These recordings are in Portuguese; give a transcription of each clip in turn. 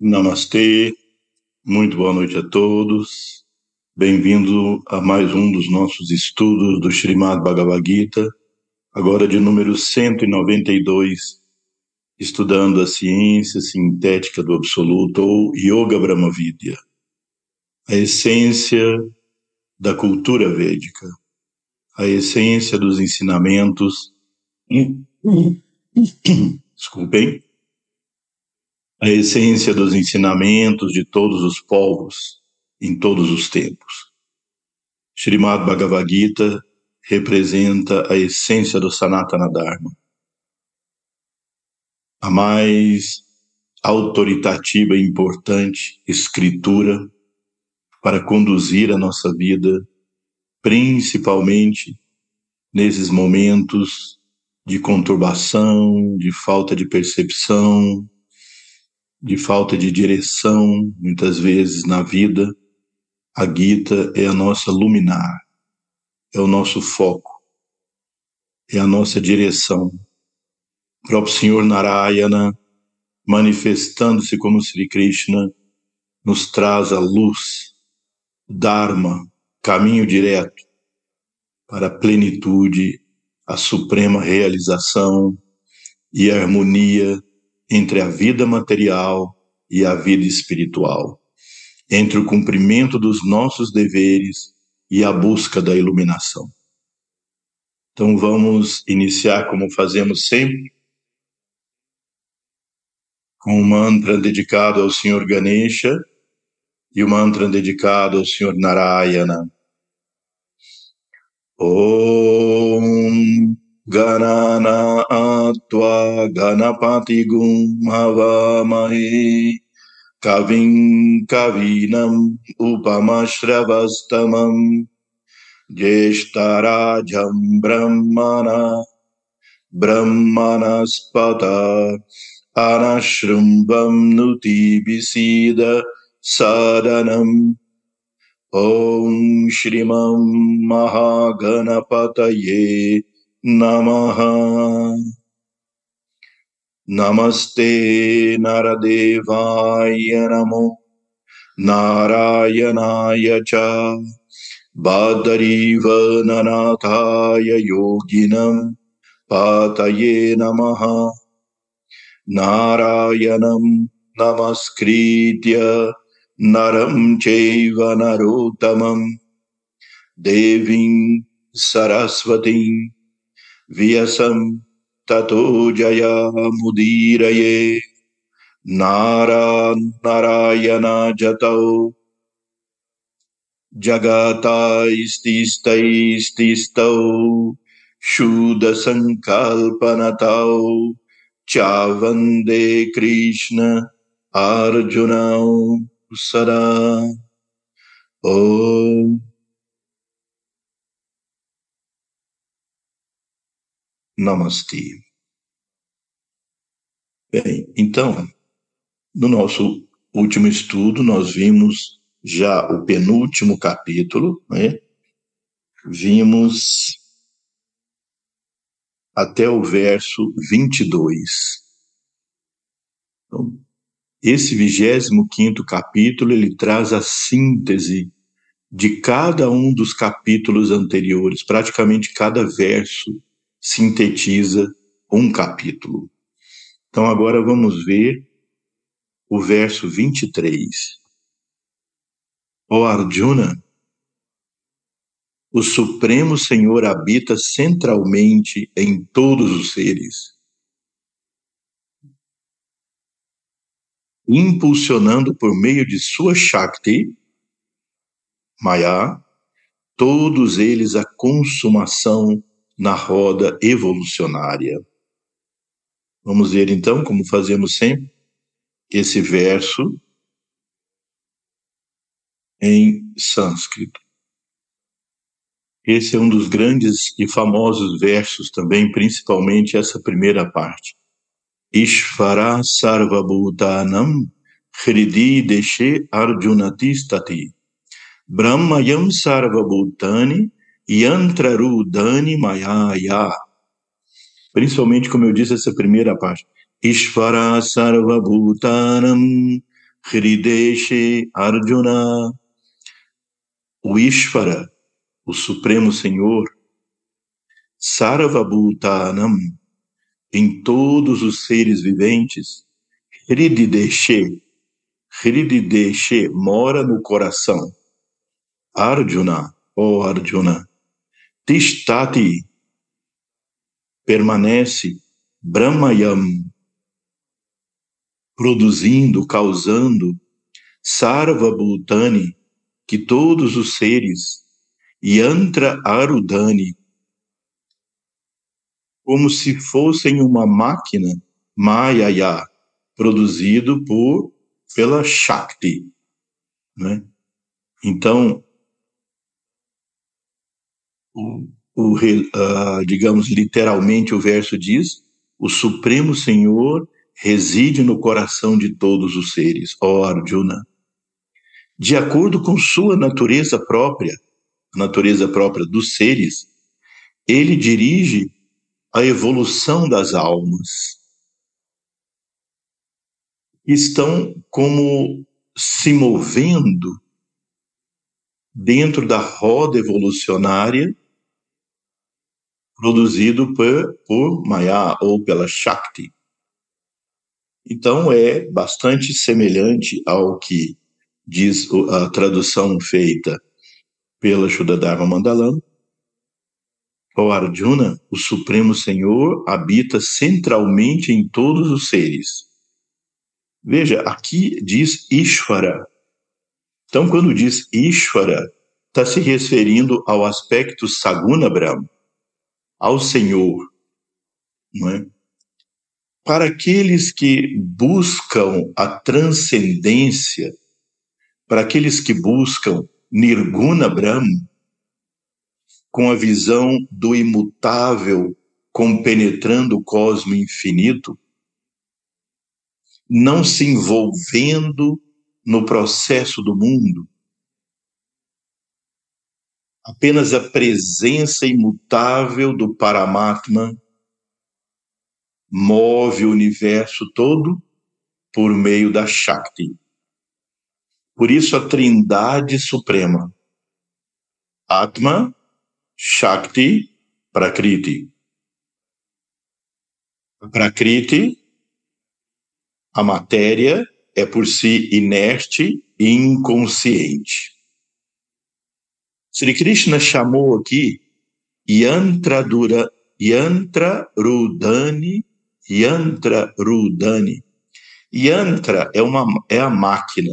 Namastê, muito boa noite a todos. Bem-vindo a mais um dos nossos estudos do Srimad Bhagavad Gita, agora de número 192, estudando a ciência sintética do absoluto ou Yoga Brahma Vidya, a essência da cultura védica, a essência dos ensinamentos. Desculpem a essência dos ensinamentos de todos os povos em todos os tempos. Srimad Bhagavad Gita representa a essência do Sanatana Dharma, a mais autoritativa e importante escritura para conduzir a nossa vida, principalmente nesses momentos de conturbação, de falta de percepção, de falta de direção, muitas vezes na vida, a Gita é a nossa luminar, é o nosso foco, é a nossa direção. O próprio Senhor Narayana, manifestando-se como Sri Krishna, nos traz a luz, Dharma, caminho direto para a plenitude, a suprema realização e a harmonia entre a vida material e a vida espiritual, entre o cumprimento dos nossos deveres e a busca da iluminação. Então vamos iniciar como fazemos sempre, com um mantra dedicado ao Senhor Ganesha e o um mantra dedicado ao Senhor Narayana. Om गणनात्वा गणपतिगुं हवामहे कविं कवीनम् उपमश्रवस्तमम् ज्येष्ठराजम् ब्रह्मणा ब्रह्मणस्पत अनशृम्भम् नुतिभिसीद सदनम् ॐ श्रीमं महागणपतये नमः। नमस्ते नरदेवाय नमो। नारायणाय च। बादरीवननाथाय योगिनं पातये नमः। नारायणं नमस्कृत्य नरं चैव नरोत्तमं देवीं सरस्वतीं व्यसम ततो जया मुदीरये नारायणा जतौ जगातास्तिस्तौ शूदसङ्कल्पनतौ चा वंदे कृष्ण अर्जुन सदा ॐ Namastê. Bem, então, no nosso último estudo, nós vimos já o penúltimo capítulo, né? Vimos até o verso 22. Então, esse 25 capítulo, ele traz a síntese de cada um dos capítulos anteriores, praticamente cada verso sintetiza um capítulo. Então agora vamos ver o verso 23. Ó Arjuna, o Supremo Senhor habita centralmente em todos os seres, impulsionando por meio de sua Shakti, Maya, todos eles a consumação na roda evolucionária. Vamos ver então, como fazemos sempre, esse verso em sânscrito. Esse é um dos grandes e famosos versos também, principalmente essa primeira parte. Ishvara sarvabhutanam hridi deshe arjunatistati brahmayam sarvabhutani Yantrarudani Mayaya. Principalmente, como eu disse, essa primeira parte. Ishvara Sarvabhutanam Hrideshe Arjuna, o Ishvara, o Supremo Senhor, Sarvabhutanam, em todos os seres viventes, Hrideshe, Hrideshe mora no coração. Arjuna, ó oh Arjuna, Tishtati, permanece, Brahmayam, produzindo, causando, Sarva Bhutani, que todos os seres, Yantra Arudani, como se fossem uma máquina, Mayaya, produzido por pela Shakti, né? Então, o, o uh, digamos literalmente o verso diz: o Supremo Senhor reside no coração de todos os seres, ó Arjuna. De acordo com sua natureza própria, a natureza própria dos seres, ele dirige a evolução das almas. Estão como se movendo dentro da roda evolucionária produzido por, por Maya ou pela Shakti. Então é bastante semelhante ao que diz a tradução feita pela Shuddharma Mandalam. O Arjuna, o Supremo Senhor, habita centralmente em todos os seres. Veja, aqui diz Ishvara. Então, quando diz Ishvara, está se referindo ao aspecto Saguna Brahma, ao Senhor, não é? para aqueles que buscam a transcendência, para aqueles que buscam Nirguna Brahma, com a visão do imutável compenetrando o cosmo infinito, não se envolvendo no processo do mundo, apenas a presença imutável do Paramatma move o universo todo por meio da Shakti. Por isso a Trindade Suprema: Atma, Shakti, Prakriti. Prakriti, a matéria, é por si inerte e inconsciente. Sri Krishna chamou aqui Yantra, Dura, Yantra Rudani Yantra Rudani. Yantra é, uma, é a máquina.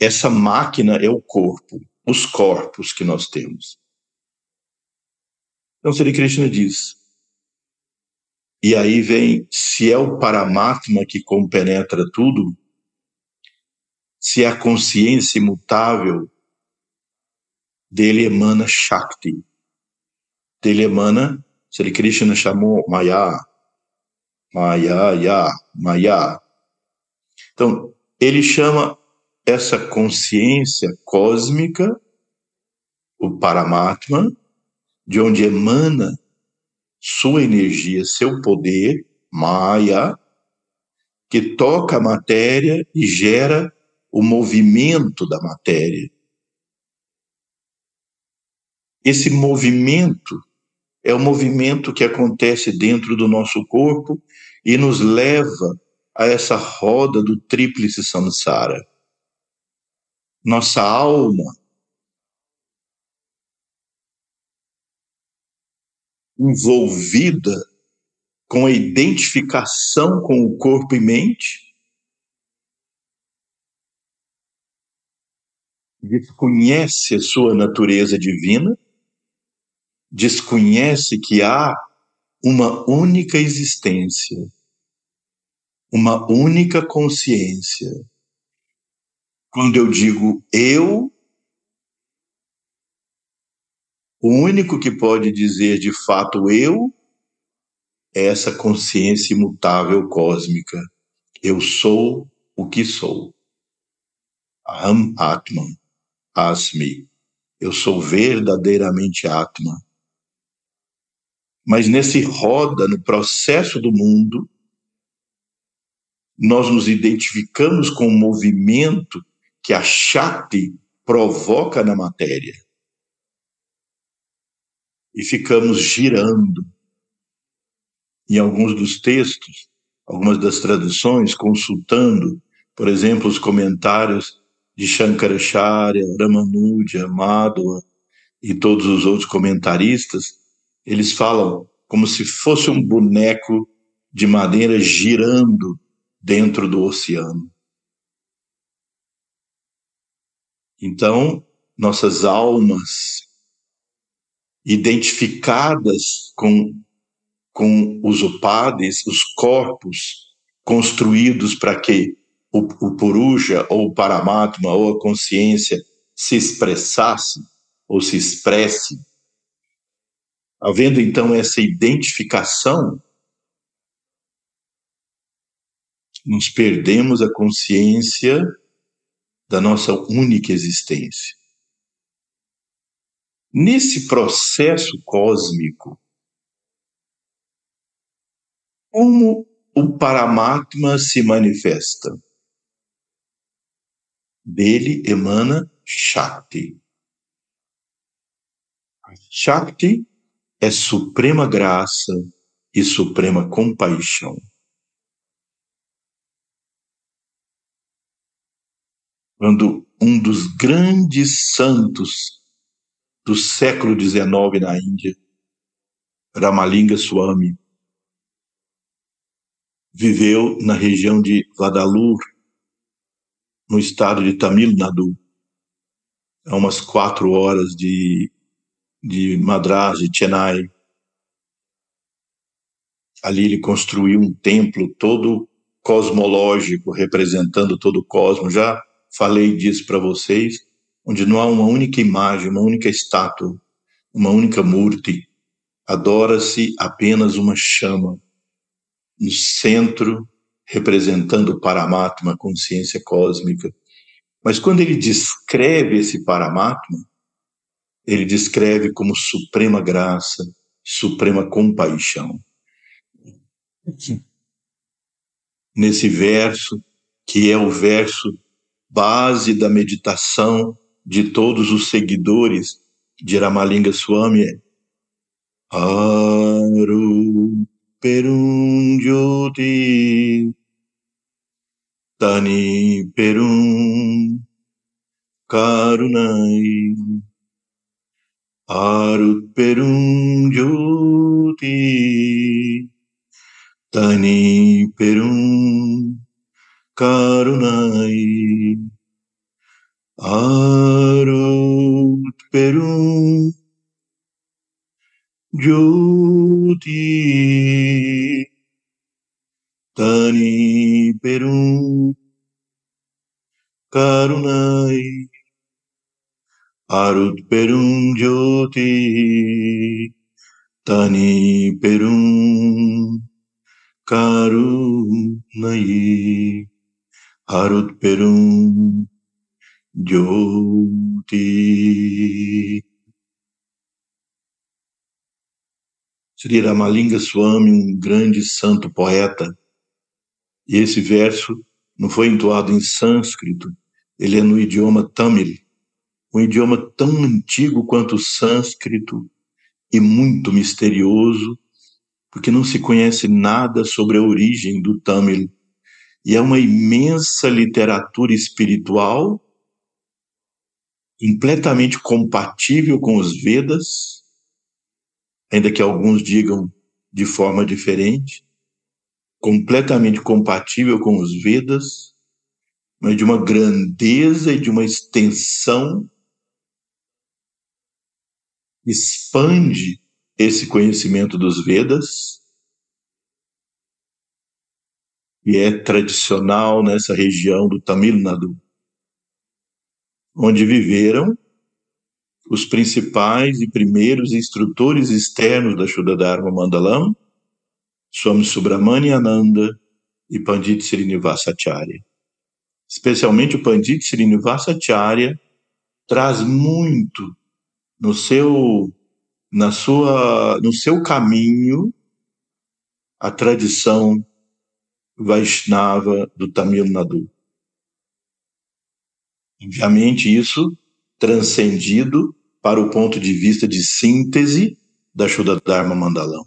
Essa máquina é o corpo, os corpos que nós temos. Então, Sri Krishna diz, e aí vem, se é o Paramatma que compenetra tudo, se é a consciência imutável, dele emana Shakti, dele emana Sri Krishna chamou Maya, Maya, Ya, Maya. Então, ele chama essa consciência cósmica, o Paramatma, de onde emana sua energia, seu poder, Maya, que toca a matéria e gera o movimento da matéria. Esse movimento é o movimento que acontece dentro do nosso corpo e nos leva a essa roda do tríplice samsara. Nossa alma envolvida com a identificação com o corpo e mente, desconhece a sua natureza divina desconhece que há uma única existência, uma única consciência. Quando eu digo eu, o único que pode dizer de fato eu é essa consciência imutável cósmica. Eu sou o que sou. Aham Atman, Asmi. Eu sou verdadeiramente Atman. Mas nesse roda, no processo do mundo, nós nos identificamos com o movimento que a Shakti provoca na matéria. E ficamos girando. Em alguns dos textos, algumas das traduções, consultando, por exemplo, os comentários de Shankaracharya, Ramanuja, Madhva e todos os outros comentaristas, eles falam como se fosse um boneco de madeira girando dentro do oceano. Então, nossas almas identificadas com, com os upadis, os corpos construídos para que o, o Puruja ou o Paramatma ou a consciência se expressasse ou se expresse. Havendo então essa identificação, nos perdemos a consciência da nossa única existência. Nesse processo cósmico, como o Paramatma se manifesta? Dele emana Shakti. Shakti é suprema graça e suprema compaixão. Quando um dos grandes santos do século XIX na Índia, Ramalinga Swami, viveu na região de Vadalur, no estado de Tamil Nadu, a umas quatro horas de, de Madras, de Chennai. Ali ele construiu um templo todo cosmológico, representando todo o cosmos. Já falei disso para vocês, onde não há uma única imagem, uma única estátua, uma única murti. Adora-se apenas uma chama no centro, representando o Paramatma, a consciência cósmica. Mas quando ele descreve esse Paramatma, ele descreve como suprema graça, suprema compaixão. Nesse verso, que é o verso base da meditação de todos os seguidores de Ramalinga Swami é Aru Perum Jyoti Tani Perum Karunai Aru Perum Jyoti Tani Perum Karunai Arut Perum Jyoti Tani Arut Perum Jyoti Tani Perum Karunai Arut Perum Jyoti. Sri Ramalinga Swami, um grande santo poeta, e esse verso não foi entoado em sânscrito, ele é no idioma tamil, um idioma tão antigo quanto o sânscrito e muito misterioso, porque não se conhece nada sobre a origem do tamil. E é uma imensa literatura espiritual, completamente compatível com os Vedas, ainda que alguns digam de forma diferente, completamente compatível com os Vedas, mas de uma grandeza e de uma extensão expande esse conhecimento dos Vedas e é tradicional nessa região do Tamil Nadu, onde viveram os principais e primeiros instrutores externos da Shuddha Dharma Mandalam, Swami Subramani Ananda e Pandit Srinivasacharya. Especialmente o Pandit Srinivasacharya traz muito no seu na sua no seu caminho a tradição Vaishnava do Tamil Nadu. Obviamente, isso transcendido para o ponto de vista de síntese da Shuddha Dharma Mandalam.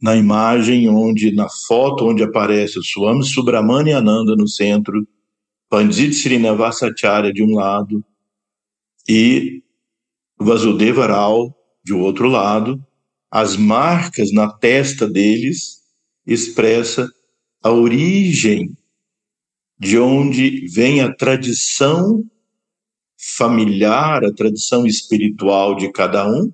Na imagem onde, na foto onde aparece o Swami Subramani Ananda no centro, Pandit Srinivasacharya de um lado e Vasudeva Rao de outro lado, as marcas na testa deles expressa a origem de onde vem a tradição familiar, a tradição espiritual de cada um,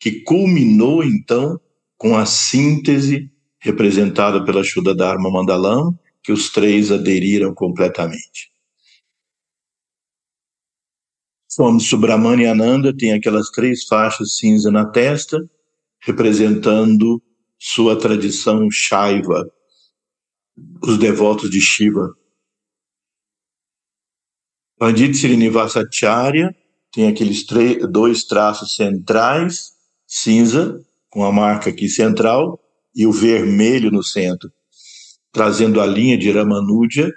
que culminou então com a síntese representada pela Shuddha Dharma Mandalam, que os três aderiram completamente. Swami Subramani Ananda tem aquelas três faixas cinza na testa, representando sua tradição Shaiva, os devotos de Shiva. Pandit Srinivasacharya tem aqueles dois traços centrais, cinza, com a marca aqui central, e o vermelho no centro, trazendo a linha de Ramanuja,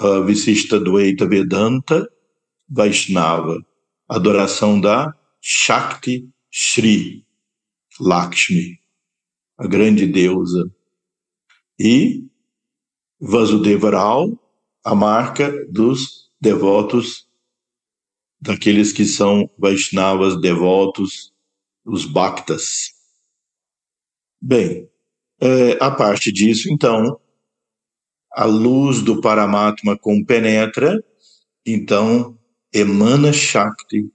uh, Visishta Dvaita Vedanta, Vaishnava, adoração da Shakti Shri Lakshmi, a grande deusa. E Vasudevaral, a marca dos devotos, daqueles que são Vaishnavas devotos, os Bhaktas. Bem, é, a parte disso, então, a luz do Paramatma compenetra, então emana Shakti,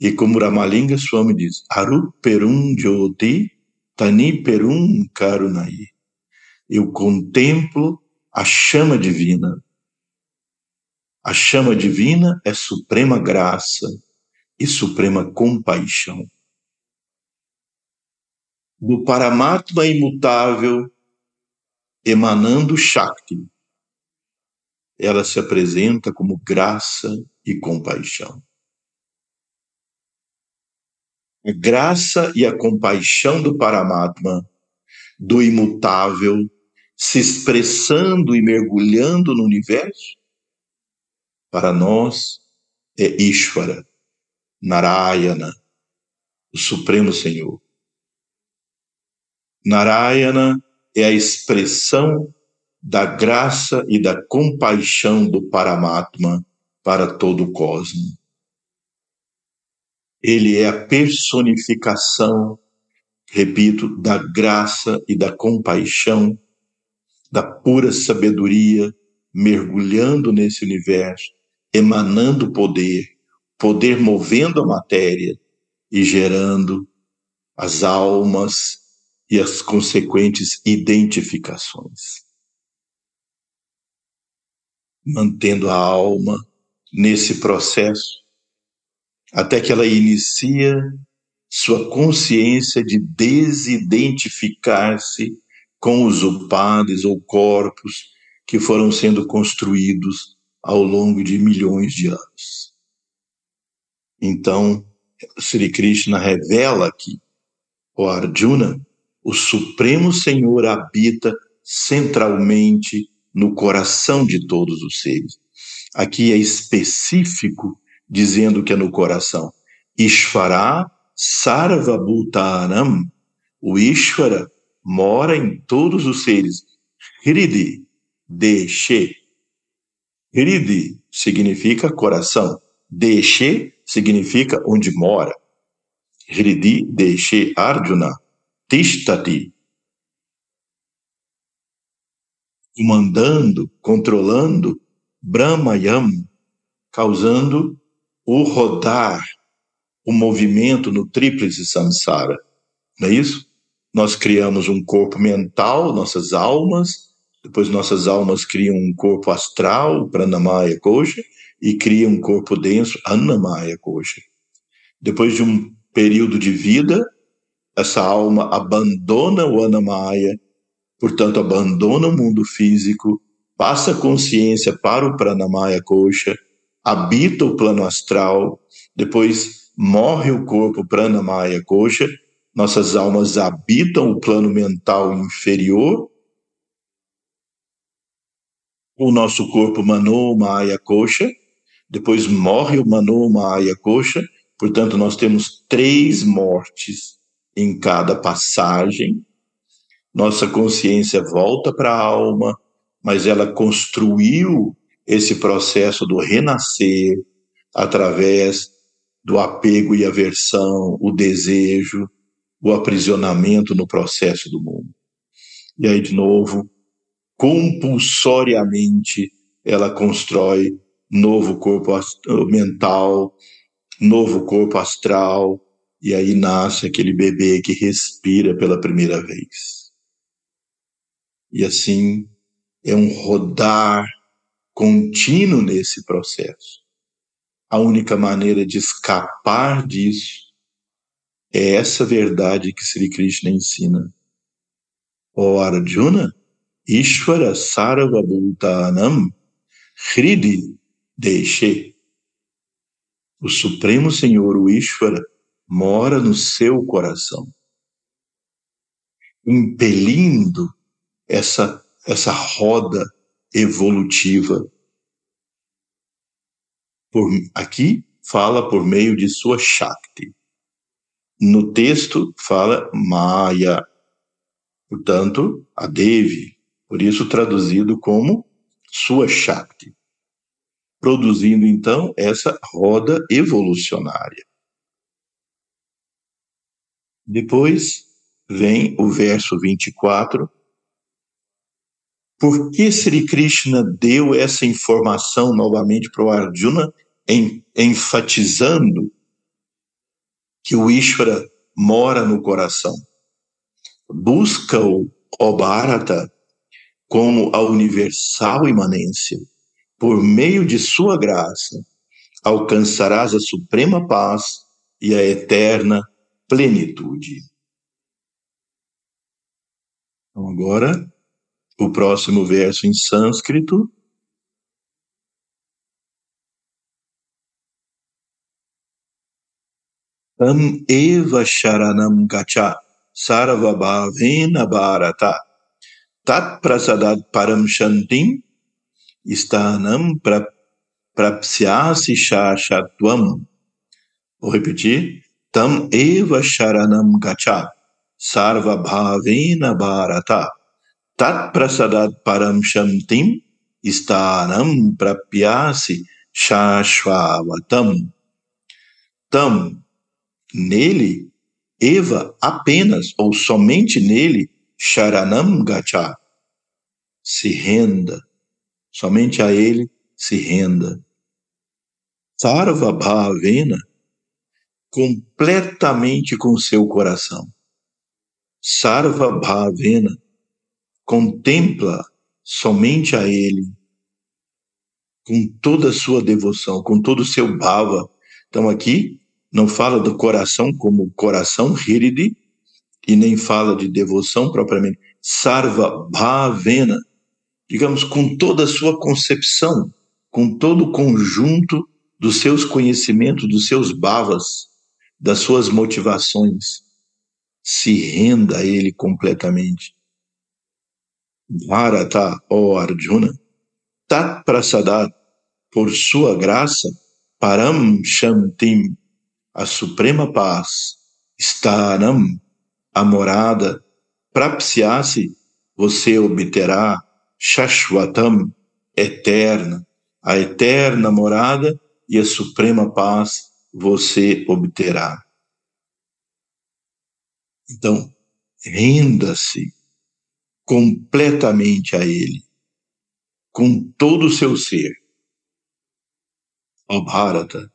e como Ramalinga Swami diz, Aru Perum Jyoti Tani Perum Karunai. Eu contemplo a chama divina. A chama divina é suprema graça e suprema compaixão. Do Paramatma imutável emanando Shakti, ela se apresenta como graça e compaixão. A graça e a compaixão do Paramatma, do imutável, se expressando e mergulhando no universo, para nós é Ishvara, Narayana, o Supremo Senhor. Narayana é a expressão da graça e da compaixão do Paramatma para todo o cosmos. Ele é a personificação, repito, da graça e da compaixão, da pura sabedoria, mergulhando nesse universo, emanando poder, poder movendo a matéria e gerando as almas e as consequentes identificações. Mantendo a alma nesse processo, até que ela inicia sua consciência de desidentificar-se com os upadas ou corpos que foram sendo construídos ao longo de milhões de anos. Então, Sri Krishna revela que o Arjuna, o Supremo Senhor, habita centralmente no coração de todos os seres. Aqui é específico dizendo que é no coração. Ishvara Sarvabhutanam. O Ishvara mora em todos os seres. Hridi, Deshe. Hridi significa coração. Deshe significa onde mora. Hridi Deshe Arjuna. Tishtati. Comandando, controlando Brahmayam, causando o rodar, o movimento no tríplice samsara. Não é isso? Nós criamos um corpo mental, nossas almas, depois nossas almas criam um corpo astral, pranamaya kosha, e criam um corpo denso, annamaya kosha. Depois de um período de vida, essa alma abandona o annamaya, portanto abandona o mundo físico passa consciência para o pranamaya kosha, habita o plano astral, depois morre o corpo pranamaya kosha, nossas almas habitam o plano mental inferior o nosso corpo Mano, Maya, Kosha, depois morre o Mano, Maya, Kosha, portanto nós temos três mortes em cada passagem. Nossa consciência volta para a alma, mas ela construiu esse processo do renascer através do apego e aversão, o desejo, o aprisionamento no processo do mundo. E aí, de novo, compulsoriamente, ela constrói novo corpo mental, novo corpo astral, e aí nasce aquele bebê que respira pela primeira vez. E assim é um rodar contínuo nesse processo. A única maneira de escapar disso é essa verdade que Sri Krishna ensina. O Arjuna, Ishvara Sarvabhutanam Hridi Deshe. O Supremo Senhor, o Ishvara, mora no seu coração, impelindo essa, essa roda evolutiva. Por, aqui fala por meio de sua Shakti. No texto fala Maya, portanto, a Devi, por isso traduzido como sua Shakti, produzindo então essa roda evolucionária. Depois vem o verso 24. Por que Sri Krishna deu essa informação novamente para o Arjuna, em, enfatizando que o Ishvara mora no coração? Busca o, o Bharata como a universal imanência. Por meio de sua graça, alcançarás a suprema paz e a eterna plenitude. Então, agora, o próximo verso em sânscrito. Tam eva sharanam gacha sarvabhavena bharata tat prasadat param shantim stanam prapsyasi shashatvam. Vou repetir. Tam eva sharanam gacha sarva bhavena bharata tat prasadat param shantim stanam prapyasi shashvavatam. Tam, nele, eva apenas ou somente nele, sharanam gacha, se renda, somente a ele se renda. Sarva bhavena completamente com seu coração. Sarva Bhavena contempla somente a Ele, com toda a sua devoção, com todo o seu bhava. Então aqui não fala do coração como coração hiridi, e nem fala de devoção propriamente. Sarva Bhavena, digamos, com toda a sua concepção, com todo o conjunto dos seus conhecimentos, dos seus bhavas, das suas motivações. Se renda a ele completamente. Bharata, ó oh Arjuna, Tat Prasadat, por sua graça, Param Shantim, a suprema paz, Staram, a morada, Prapsyasi, você obterá, Shashvatam, eterna, a eterna morada e a suprema paz você obterá. Então, renda-se completamente a Ele, com todo o seu ser. Ó Bharata,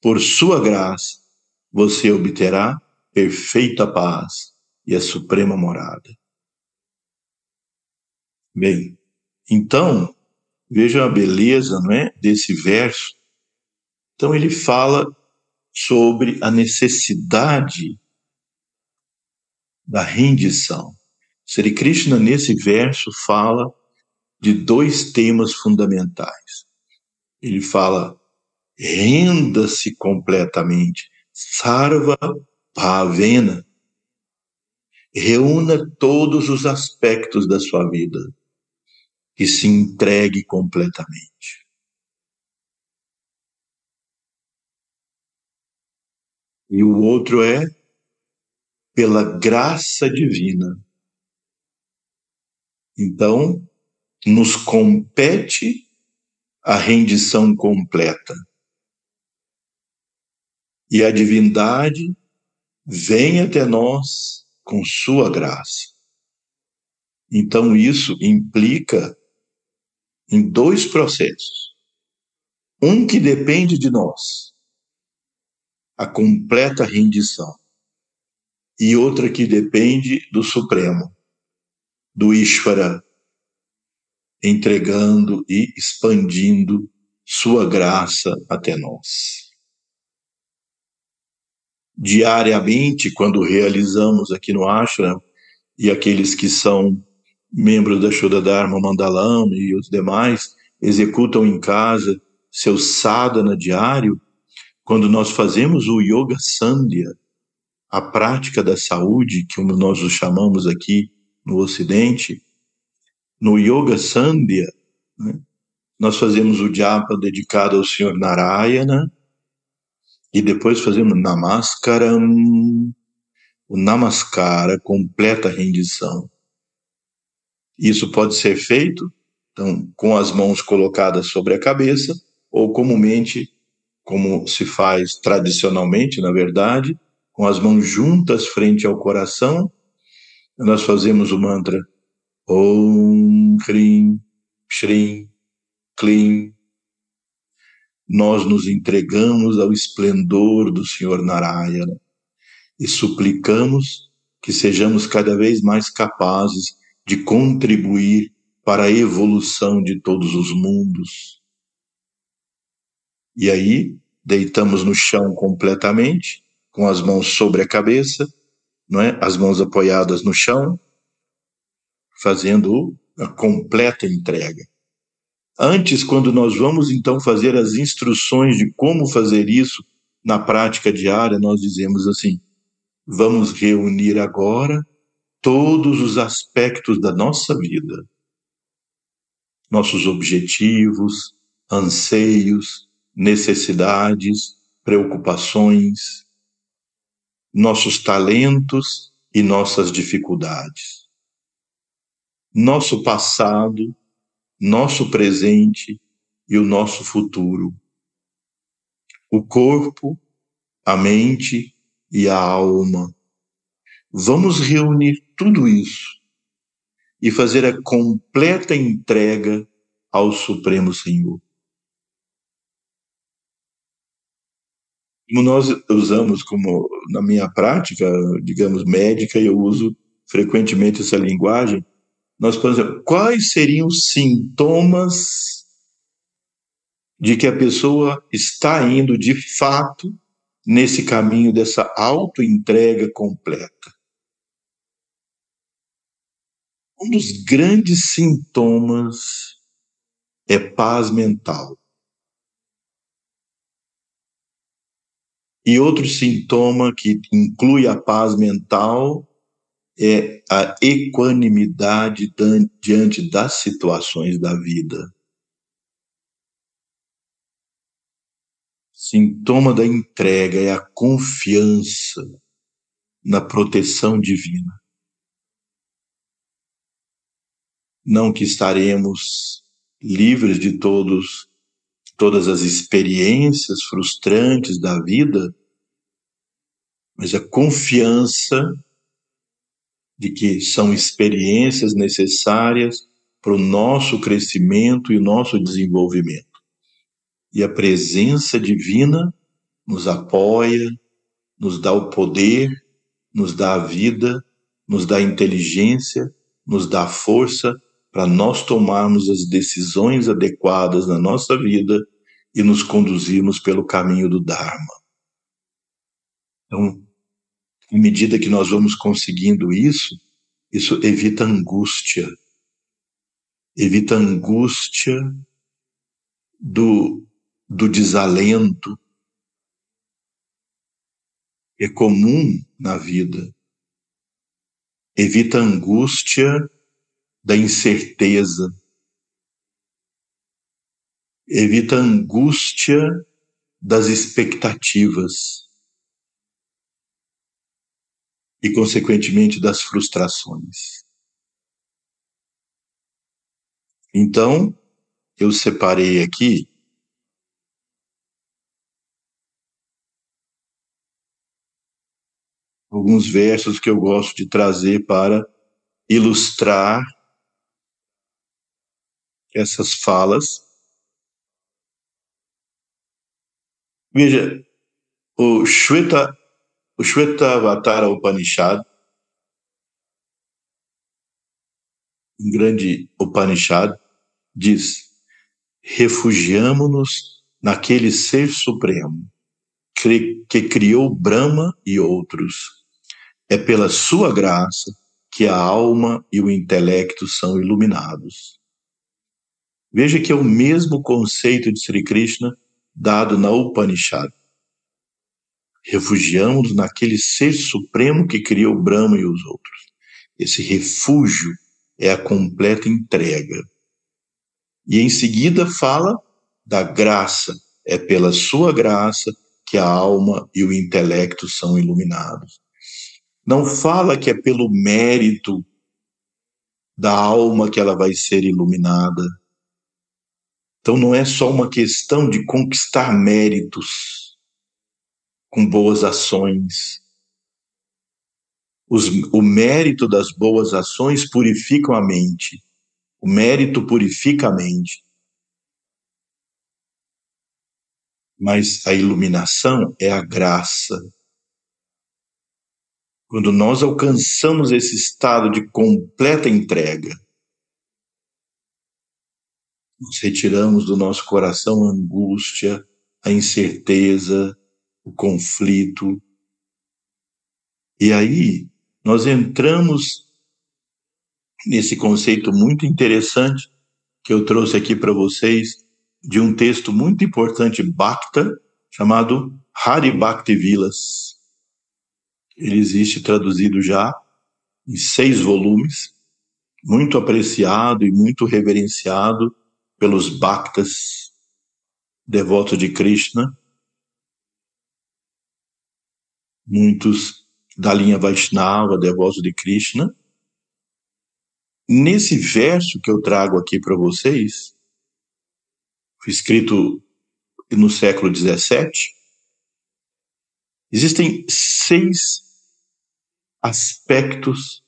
por sua graça, você obterá perfeita paz e a suprema morada. Bem, então, vejam a beleza, não é, desse verso então ele fala sobre a necessidade da rendição. Sri Krishna, nesse verso, fala de dois temas fundamentais. Ele fala: renda-se completamente, sarva bhavena, reúna todos os aspectos da sua vida. que se entregue completamente. E o outro é pela graça divina. Então, nos compete a rendição completa. E a divindade vem até nós com sua graça. Então, isso implica em dois processos. Um que depende de nós, a completa rendição, e outra que depende do Supremo, do Ishvara, entregando e expandindo sua graça até nós. Diariamente, quando realizamos aqui no Ashram, e aqueles que são membros da Shuddha Dharma Mandalam e os demais executam em casa seu sadhana diário, quando nós fazemos o Yoga Sandhya, a prática da saúde, que nós o chamamos aqui no Ocidente, no Yoga Sandhya, né, nós fazemos o japa dedicado ao Senhor Narayana e depois fazemos Namaskaram, o Namaskara, completa rendição. Isso pode ser feito então, com as mãos colocadas sobre a cabeça ou comumente, como se faz tradicionalmente, na verdade, com as mãos juntas frente ao coração, nós fazemos o mantra Om Krim Shrim Klim. Nós nos entregamos ao esplendor do Senhor Narayana e suplicamos que sejamos cada vez mais capazes de contribuir para a evolução de todos os mundos. E aí, deitamos no chão completamente com as mãos sobre a cabeça, não é? As mãos apoiadas no chão, fazendo a completa entrega. Antes, quando nós vamos então fazer as instruções de como fazer isso na prática diária, nós dizemos assim: vamos reunir agora todos os aspectos da nossa vida, nossos objetivos, anseios, necessidades, preocupações, nossos talentos e nossas dificuldades. Nosso passado, nosso presente e o nosso futuro. O corpo, a mente e a alma. Vamos reunir tudo isso e fazer a completa entrega ao Supremo Senhor. Como nós usamos como na minha prática, digamos, médica, eu uso frequentemente essa linguagem, nós podemos quais seriam os sintomas de que a pessoa está indo de fato nesse caminho dessa auto-entrega completa? Um dos grandes sintomas é paz mental. E outro sintoma que inclui a paz mental é a equanimidade diante das situações da vida. Sintoma da entrega é a confiança na proteção divina. Não que estaremos livres de todos todas as experiências frustrantes da vida, mas a confiança de que são experiências necessárias para o nosso crescimento e o nosso desenvolvimento. E a presença divina nos apoia, nos dá o poder, nos dá a vida, nos dá a inteligência, nos dá a força para nós tomarmos as decisões adequadas na nossa vida e nos conduzirmos pelo caminho do Dharma. Então, à medida que nós vamos conseguindo isso, isso evita angústia. Evita angústia do, do desalento. É comum na vida. Evita angústia da incerteza, evita a angústia das expectativas e, consequentemente, das frustrações. Então, eu separei aqui alguns versos que eu gosto de trazer para ilustrar essas falas. Veja, o Shweta, o Shwetavatara Upanishad, um grande Upanishad, diz: refugiamo-nos naquele Ser Supremo que, criou Brahma e outros. É pela sua graça que a alma e o intelecto são iluminados. Veja que é o mesmo conceito de Sri Krishna dado na Upanishad. Refugiamos naquele ser supremo que criou Brahma e os outros. Esse refúgio é a completa entrega. E em seguida fala da graça. É pela sua graça que a alma e o intelecto são iluminados. Não fala que é pelo mérito da alma que ela vai ser iluminada. Então não é só uma questão de conquistar méritos com boas ações. Os, o mérito das boas ações purificam a mente. O mérito purifica a mente. Mas a iluminação é a graça. Quando nós alcançamos esse estado de completa entrega, nós retiramos do nosso coração a angústia, a incerteza, o conflito. E aí nós entramos nesse conceito muito interessante que eu trouxe aqui para vocês de um texto muito importante Bhakta chamado Hari Bhakti Vilas. Ele existe traduzido já em seis volumes, muito apreciado e muito reverenciado pelos Bhaktas, devotos de Krishna, muitos da linha Vaishnava, devotos de Krishna, Nesse verso que eu trago aqui para vocês, escrito no século XVII, existem seis aspectos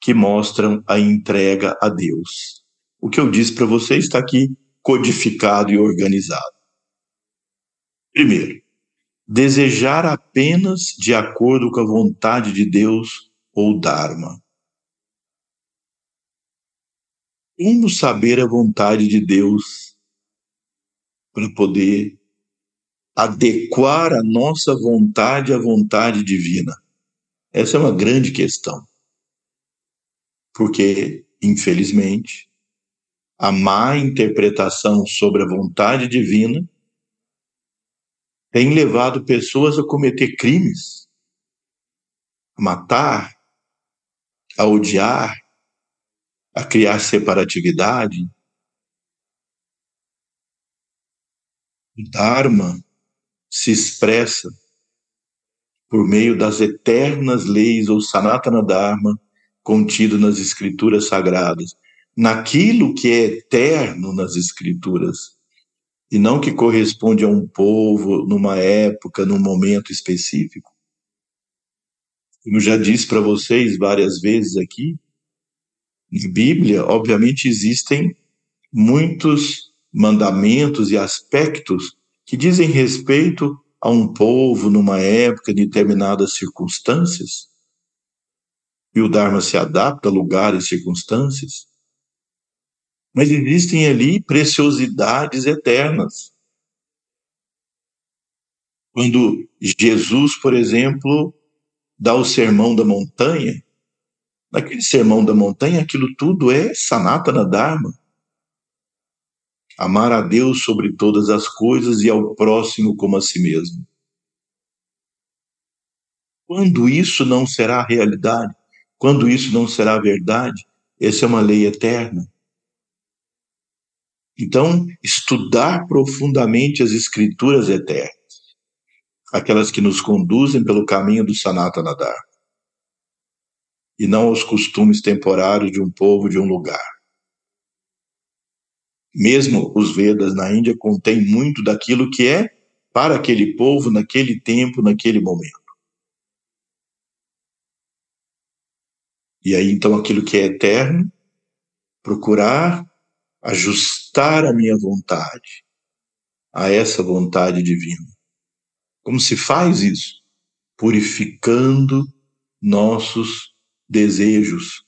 que mostram a entrega a Deus. O que eu disse para vocês está aqui codificado e organizado. Primeiro, desejar apenas de acordo com a vontade de Deus ou Dharma. Como saber a vontade de Deus para poder adequar a nossa vontade à vontade divina? Essa é uma grande questão. Porque, infelizmente, a má interpretação sobre a vontade divina tem levado pessoas a cometer crimes, a matar, a odiar, a criar separatividade. O Dharma se expressa por meio das eternas leis ou Sanatana Dharma contido nas escrituras sagradas, naquilo que é eterno nas escrituras e não que corresponde a um povo numa época, num momento específico. Como já disse para vocês várias vezes aqui, na Bíblia, obviamente, existem muitos mandamentos e aspectos que dizem respeito a um povo numa época, de determinadas circunstâncias. E o Dharma se adapta a lugares e circunstâncias. Mas existem ali preciosidades eternas. Quando Jesus, por exemplo, dá o sermão da montanha, Naquele sermão da montanha, aquilo tudo é Sanatana Dharma. Amar a Deus sobre todas as coisas e ao próximo como a si mesmo. Quando isso não será realidade, quando isso não será verdade, essa é uma lei eterna. Então, estudar profundamente as escrituras eternas, aquelas que nos conduzem pelo caminho do Sanatana Dharma, e não aos costumes temporários de um povo, de um lugar. Mesmo os Vedas na Índia contêm muito daquilo que é para aquele povo, naquele tempo, naquele momento. E aí, então, aquilo que é eterno, procurar ajustar a minha vontade a essa vontade divina. Como se faz isso? Purificando nossos desejos,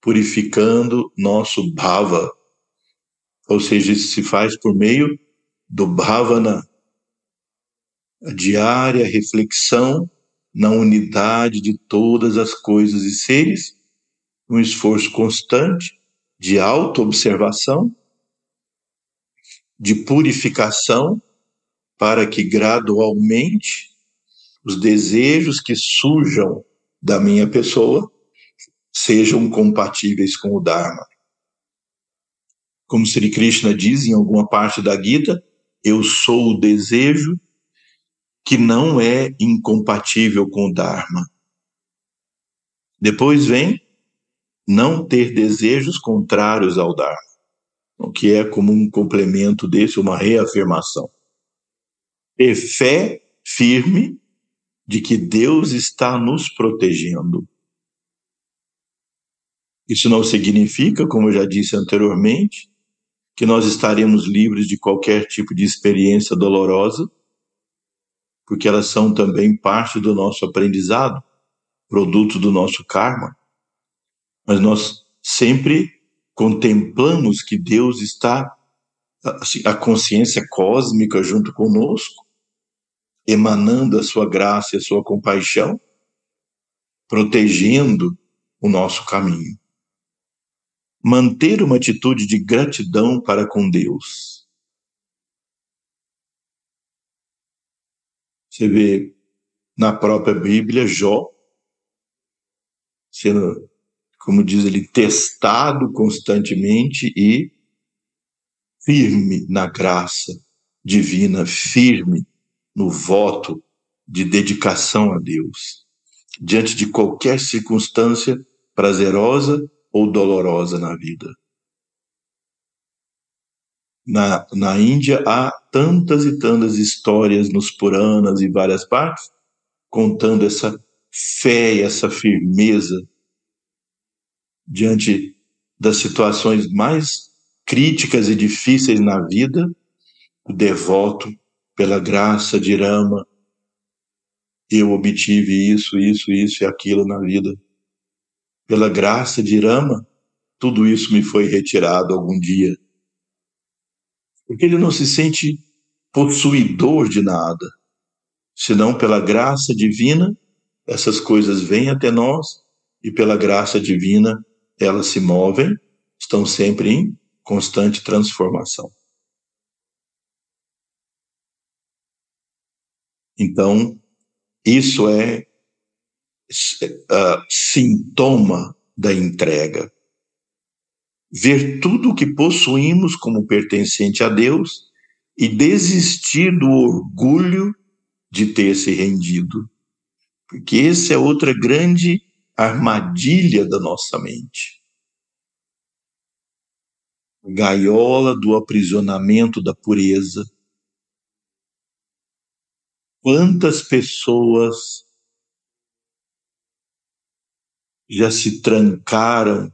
purificando nosso bhava. Ou seja, isso se faz por meio do bhavana, a diária reflexão na unidade de todas as coisas e seres, um esforço constante de autoobservação, de purificação, para que gradualmente os desejos que surjam da minha pessoa sejam compatíveis com o Dharma. Como Sri Krishna diz em alguma parte da Gita, eu sou o desejo que não é incompatível com o Dharma. Depois vem não ter desejos contrários ao Dharma, o que é como um complemento desse, uma reafirmação. Ter fé firme de que Deus está nos protegendo. Isso não significa, como eu já disse anteriormente, que nós estaremos livres de qualquer tipo de experiência dolorosa, porque elas são também parte do nosso aprendizado, produto do nosso karma. Mas nós sempre contemplamos que Deus está, assim, a consciência cósmica junto conosco, emanando a sua graça e a sua compaixão, protegendo o nosso caminho manter uma atitude de gratidão para com Deus. Você vê na própria Bíblia Jó sendo, como diz ele, testado constantemente e firme na graça divina, firme no voto de dedicação a Deus, diante de qualquer circunstância prazerosa ou dolorosa na vida. Na, na Índia há tantas e tantas histórias nos Puranas e várias partes contando essa fé essa firmeza diante das situações mais críticas e difíceis na vida, o devoto, pela graça de Rama, eu obtive isso, isso, isso e aquilo na vida pela graça de Rama, tudo isso me foi retirado algum dia. Porque ele não se sente possuidor de nada, senão pela graça divina, essas coisas vêm até nós e pela graça divina elas se movem, estão sempre em constante transformação. Então, isso é uh, sintoma da entrega. Ver tudo o que possuímos como pertencente a Deus e desistir do orgulho de ter se rendido. Porque essa é outra grande armadilha da nossa mente. Gaiola do aprisionamento da pureza. Quantas pessoas já se trancaram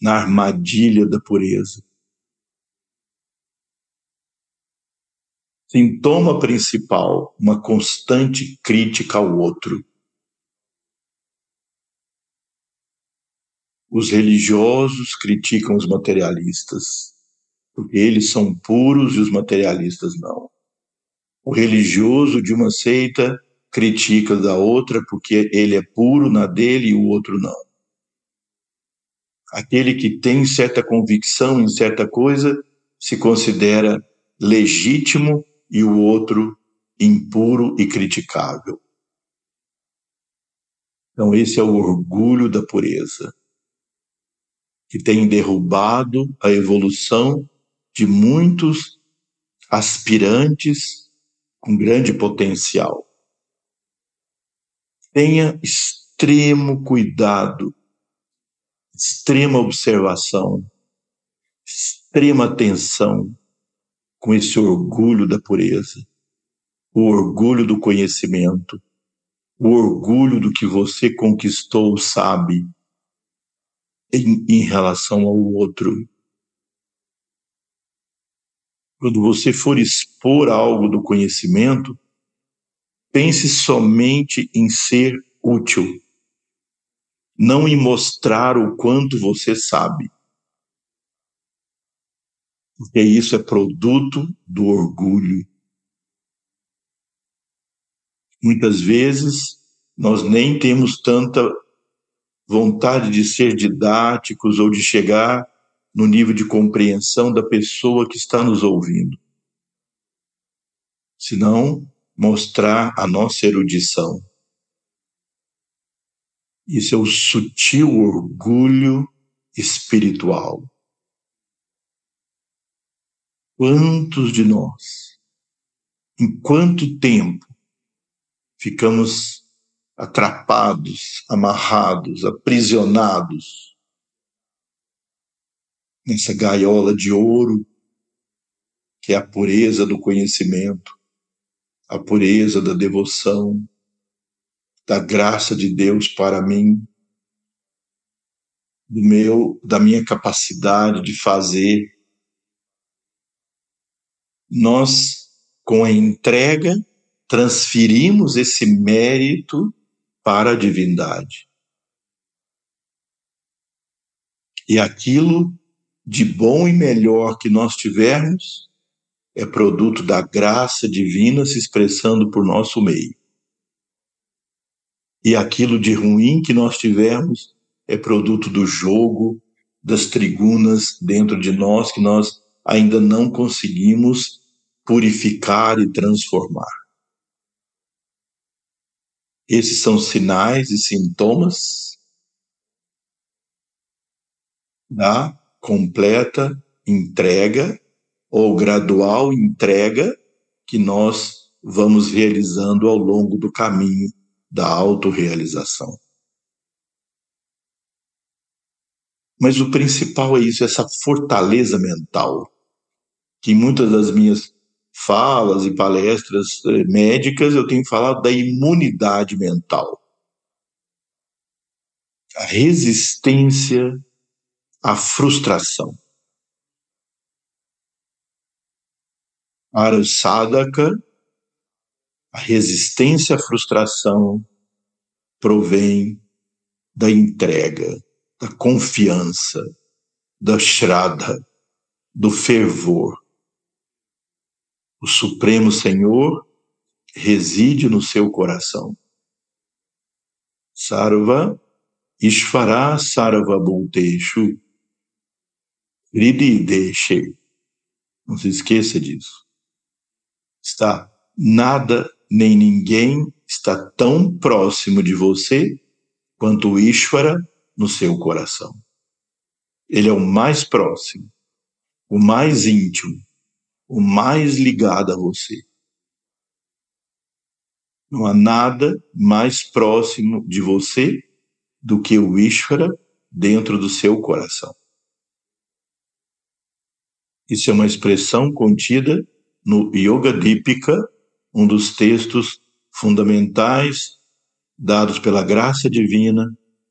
na armadilha da pureza. Sintoma principal, uma constante crítica ao outro. Os religiosos criticam os materialistas, porque eles são puros e os materialistas não. O religioso de uma seita critica da outra porque ele é puro na dele e o outro não. Aquele que tem certa convicção em certa coisa se considera legítimo e o outro impuro e criticável. Então, esse é o orgulho da pureza, que tem derrubado a evolução de muitos aspirantes com grande potencial. Tenha extremo cuidado, extrema observação, extrema atenção com esse orgulho da pureza, o orgulho do conhecimento, o orgulho do que você conquistou, sabe, em, em relação ao outro. Quando você for expor algo do conhecimento, pense somente em ser útil, não em mostrar o quanto você sabe. Porque isso é produto do orgulho. Muitas vezes nós nem temos tanta vontade de ser didáticos ou de chegar no nível de compreensão da pessoa que está nos ouvindo. Senão, mostrar a nossa erudição. Isso é o sutil orgulho espiritual. Quantos de nós, em quanto tempo, ficamos atrapados, amarrados, aprisionados nessa gaiola de ouro que é a pureza do conhecimento, a pureza da devoção, da graça de Deus para mim, do meu, da minha capacidade de fazer. Nós, com a entrega, transferimos esse mérito para a divindade. E aquilo de bom e melhor que nós tivermos é produto da graça divina se expressando por nosso meio. E aquilo de ruim que nós tivermos é produto do jogo, das trigunas dentro de nós que nós ainda não conseguimos purificar e transformar. Esses são sinais e sintomas da completa entrega ou gradual entrega que nós vamos realizando ao longo do caminho da autorrealização. Mas o principal é isso, essa fortaleza mental, que muitas das minhas falas e palestras eh, médicas, eu tenho falado da imunidade mental. A resistência à frustração. Para o sadhaka, a resistência à frustração provém da entrega, da confiança, da shraddha, do fervor o Supremo Senhor reside no seu coração. Sarva Ishvara Sarva Bhuteshu Ridideshe. Não se esqueça disso. Está nada nem ninguém está tão próximo de você quanto o Ishvara no seu coração. Ele é o mais próximo, o mais íntimo, o mais ligado a você. Não há nada mais próximo de você do que o Ishvara dentro do seu coração. Isso é uma expressão contida no Yoga Dipika, um dos textos fundamentais dados pela graça divina,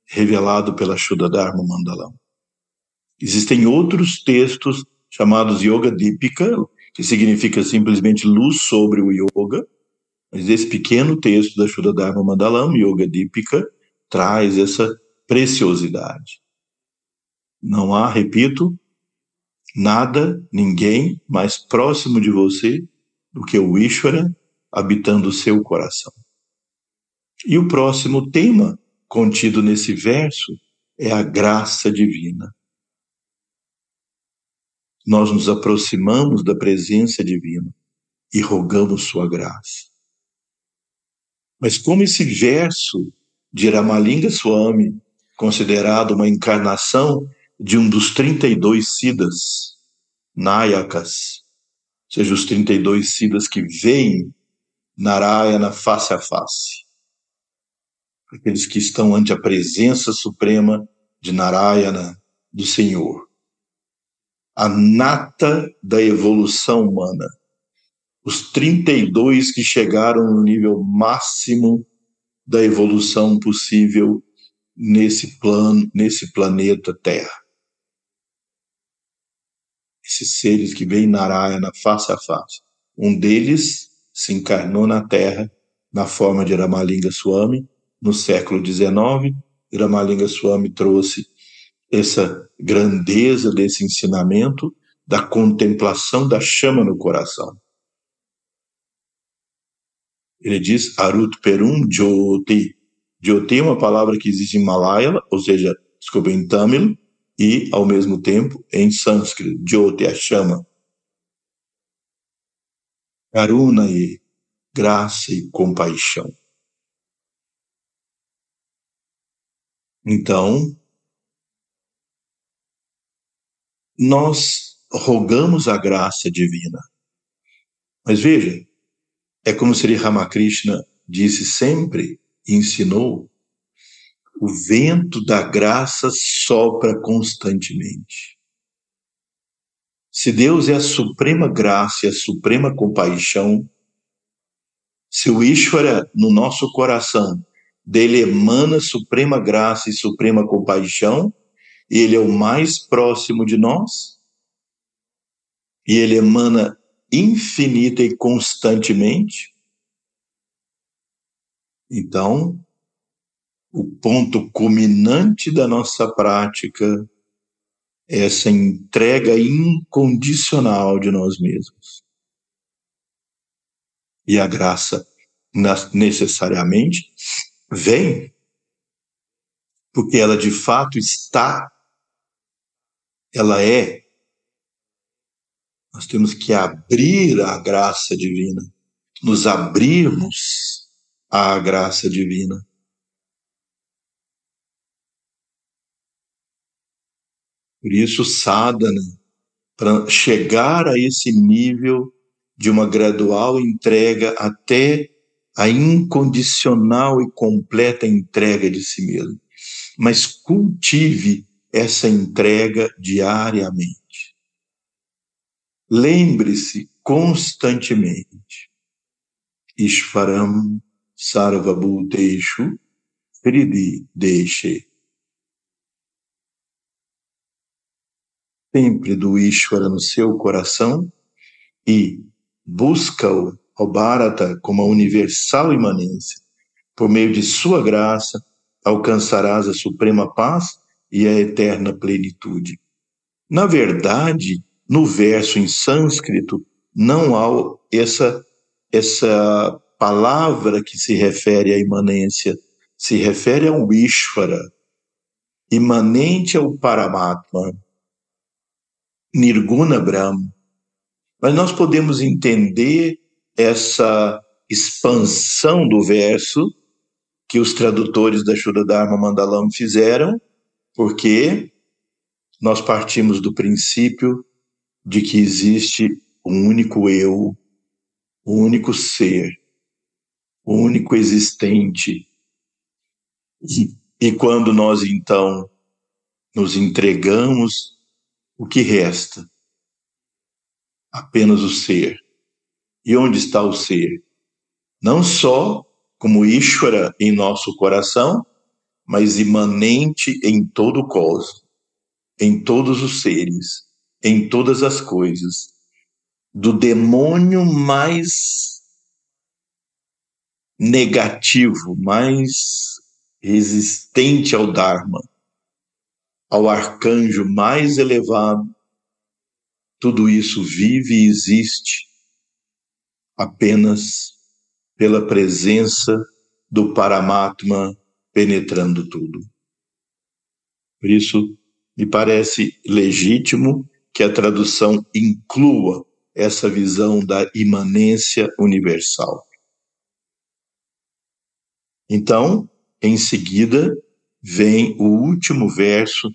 revelado pela Shuddha Dharma Mandalam. Existem outros textos chamados Yoga Dipika, que significa simplesmente luz sobre o yoga, mas esse pequeno texto da Shuddha Dharma Mandalam, Yoga Dipika, traz essa preciosidade. Não há, repito, nada, ninguém mais próximo de você do que o Ishvara habitando o seu coração. E o próximo tema contido nesse verso é a graça divina nós nos aproximamos da presença divina e rogamos sua graça. Mas como esse verso de Ramalinga Swami, considerado uma encarnação de um dos 32 Siddhas, Nayakas, ou seja, os 32 Siddhas que veem Narayana face a face. Aqueles que estão ante a presença suprema de Narayana, do Senhor. A nata da evolução humana. Os 32 que chegaram no nível máximo da evolução possível nesse plano, nesse planeta Terra. Esses seres que veem Narayana face a face. Um deles se encarnou na Terra na forma de Ramalinga Swami no século XIX. Ramalinga Swami trouxe essa grandeza desse ensinamento da contemplação da chama no coração. Ele diz Arut Perum Jyoti. Jyoti é uma palavra que existe em Malayalam, ou seja, desculpa, em Tamil, e, ao mesmo tempo, em sânscrito. Jyoti, a chama. Karuna e graça e compaixão. Então, nós rogamos a graça divina. Mas veja, é como Sri Ramakrishna disse sempre e ensinou: o vento da graça sopra constantemente. Se Deus é a suprema graça e a suprema compaixão, se o Ishvara no nosso coração dele emana suprema graça e suprema compaixão, e ele é o mais próximo de nós, e ele emana infinita e constantemente. Então, o ponto culminante da nossa prática é essa entrega incondicional de nós mesmos. E a graça necessariamente vem porque ela de fato está, ela é. Nós temos que abrir a graça divina, nos abrirmos à graça divina. Por isso, sadhana, para chegar a esse nível de uma gradual entrega até a incondicional e completa entrega de si mesmo. Mas cultive essa entrega diariamente. Lembre-se constantemente. Ishvaram Sarvabhuteshu Fridi Deshe. Sempre do Ishvara no seu coração e busca-o ao Bharata como a universal imanência. Por meio de sua graça, alcançarás a suprema paz e a eterna plenitude. Na verdade, no verso em sânscrito, não há essa, essa palavra que se refere à imanência, se refere ao Ishvara, imanente ao Paramatma, Nirguna Brahma. Mas nós podemos entender essa expansão do verso que os tradutores da Shura Dharma Mandalam fizeram, porque nós partimos do princípio de que existe um único eu, um único ser, um único existente. E, e quando nós então nos entregamos, o que resta? Apenas o ser. E onde está o ser? Não só como Ishvara em nosso coração, mas imanente em todo o cosmos, em todos os seres, em todas as coisas, do demônio mais negativo, mais resistente ao Dharma, ao arcanjo mais elevado, tudo isso vive e existe apenas pela presença do Paramatma penetrando tudo. Por isso, me parece legítimo que a tradução inclua essa visão da imanência universal. Então, em seguida, vem o último verso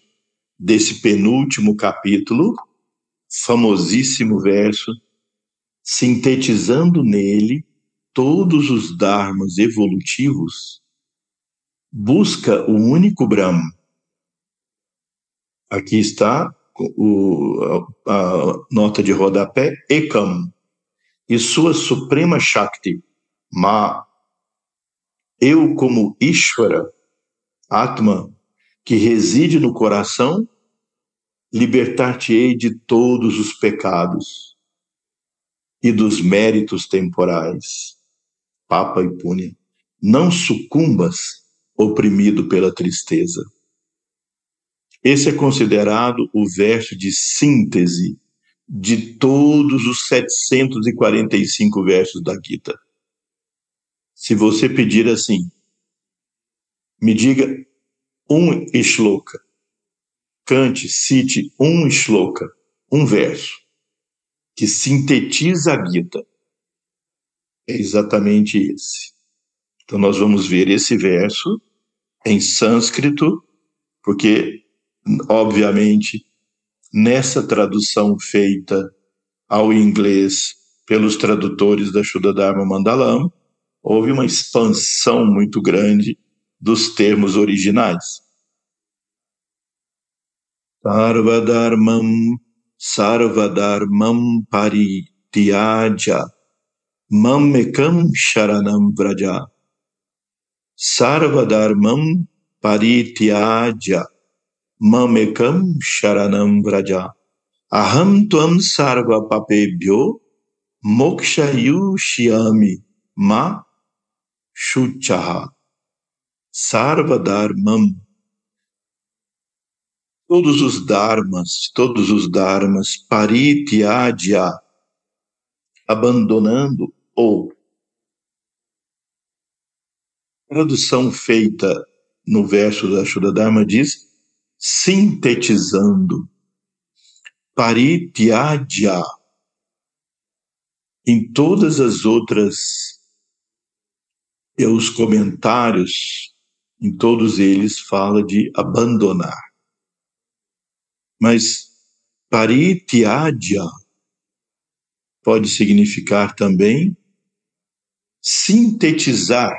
desse penúltimo capítulo, famosíssimo verso, sintetizando nele todos os dharmas evolutivos, busca o único Brahma. Aqui está o, a, a, nota de rodapé, Ekam, e sua suprema Shakti, Ma. Eu, como Ishvara, Atma, que reside no coração, libertar-te-ei de todos os pecados e dos méritos temporais. Papa e Púnia, não sucumbas oprimido pela tristeza. Esse é considerado o verso de síntese de todos os 745 versos da Gita. Se você pedir assim, me diga um shloka, cante, cite um shloka, um verso, que sintetiza a Gita, é exatamente esse. Então nós vamos ver esse verso em sânscrito, porque, obviamente, nessa tradução feita ao inglês pelos tradutores da Shuddha Dharma Mandalam, houve uma expansão muito grande dos termos originais. Sarvadharmam sarvadharmam parityaja mamekam sharanam vraja sarvadharmam parityaja mamekam sharanam vraja. Aham tuam sarva papebhyo mokshayushyami ma shuchaha. Sarvadharmam. Todos os dharmas, todos os dharmas parityadya abandonando ou tradução feita no verso da Shuddha Dharma diz sintetizando parityadya em todas as outras os comentários em todos eles fala de abandonar. Mas parityadya pode significar também sintetizar,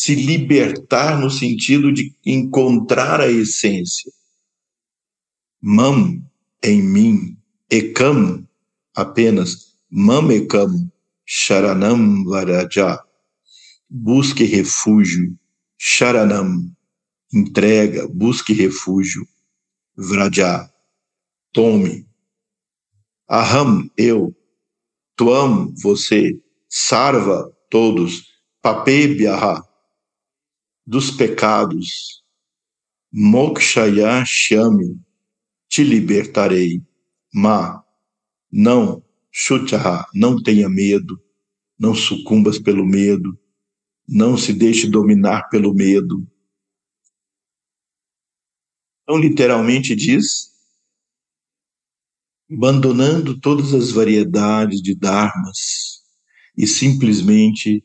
se libertar no sentido de encontrar a essência. Mam em mim, ekam apenas, mam ekam, sharanam varaja, busque refúgio, sharanam, entrega, busque refúgio, vraja, tome, aham, eu, tuam, você, sarva, todos, papebyaha, dos pecados, mokshaya shami, te libertarei, ma, não, shuchaha, não tenha medo, não sucumbas pelo medo, não se deixe dominar pelo medo. Então, literalmente diz, abandonando todas as variedades de dharmas e simplesmente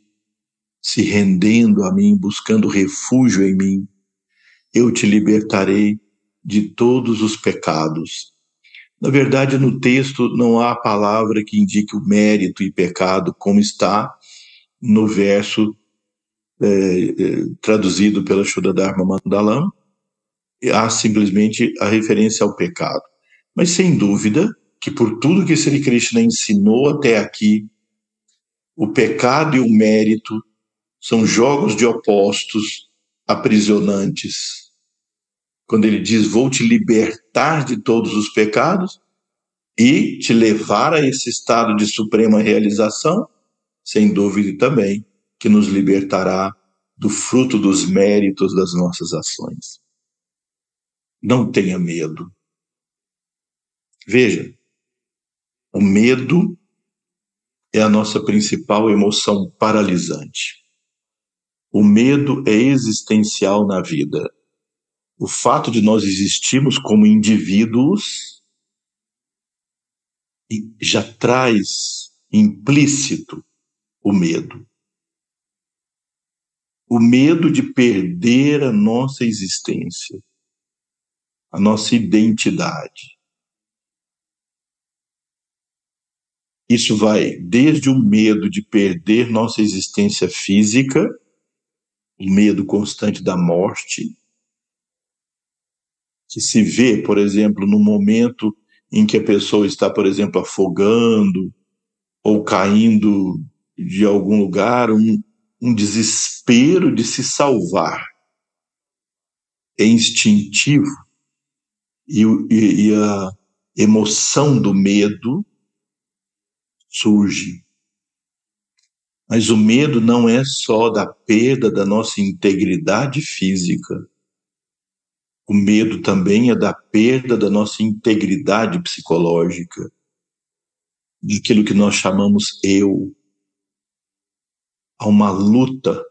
se rendendo a mim, buscando refúgio em mim, eu te libertarei de todos os pecados. Na verdade, no texto não há palavra que indique o mérito e pecado, como está no verso é, é, traduzido pela Shuddha Dharma Mandalam, há simplesmente a referência ao pecado. Mas sem dúvida que por tudo que Sri Krishna ensinou até aqui, o pecado e o mérito são jogos de opostos aprisionantes. Quando ele diz: Vou te libertar de todos os pecados e te levar a esse estado de suprema realização, sem dúvida também que nos libertará do fruto dos méritos das nossas ações. Não tenha medo. Veja, o medo é a nossa principal emoção paralisante. O medo é existencial na vida. O fato de nós existirmos como indivíduos já traz implícito o medo. O medo de perder a nossa existência, a nossa identidade. Isso vai desde o medo de perder nossa existência física, o medo constante da morte, que se vê, por exemplo, no momento em que a pessoa está, por exemplo, afogando ou caindo de algum lugar, um, um desespero de se salvar. É instintivo e, e, e a emoção do medo surge. Mas o medo não é só da perda da nossa integridade física. O medo também é da perda da nossa integridade psicológica, daquilo que nós chamamos eu. Há uma luta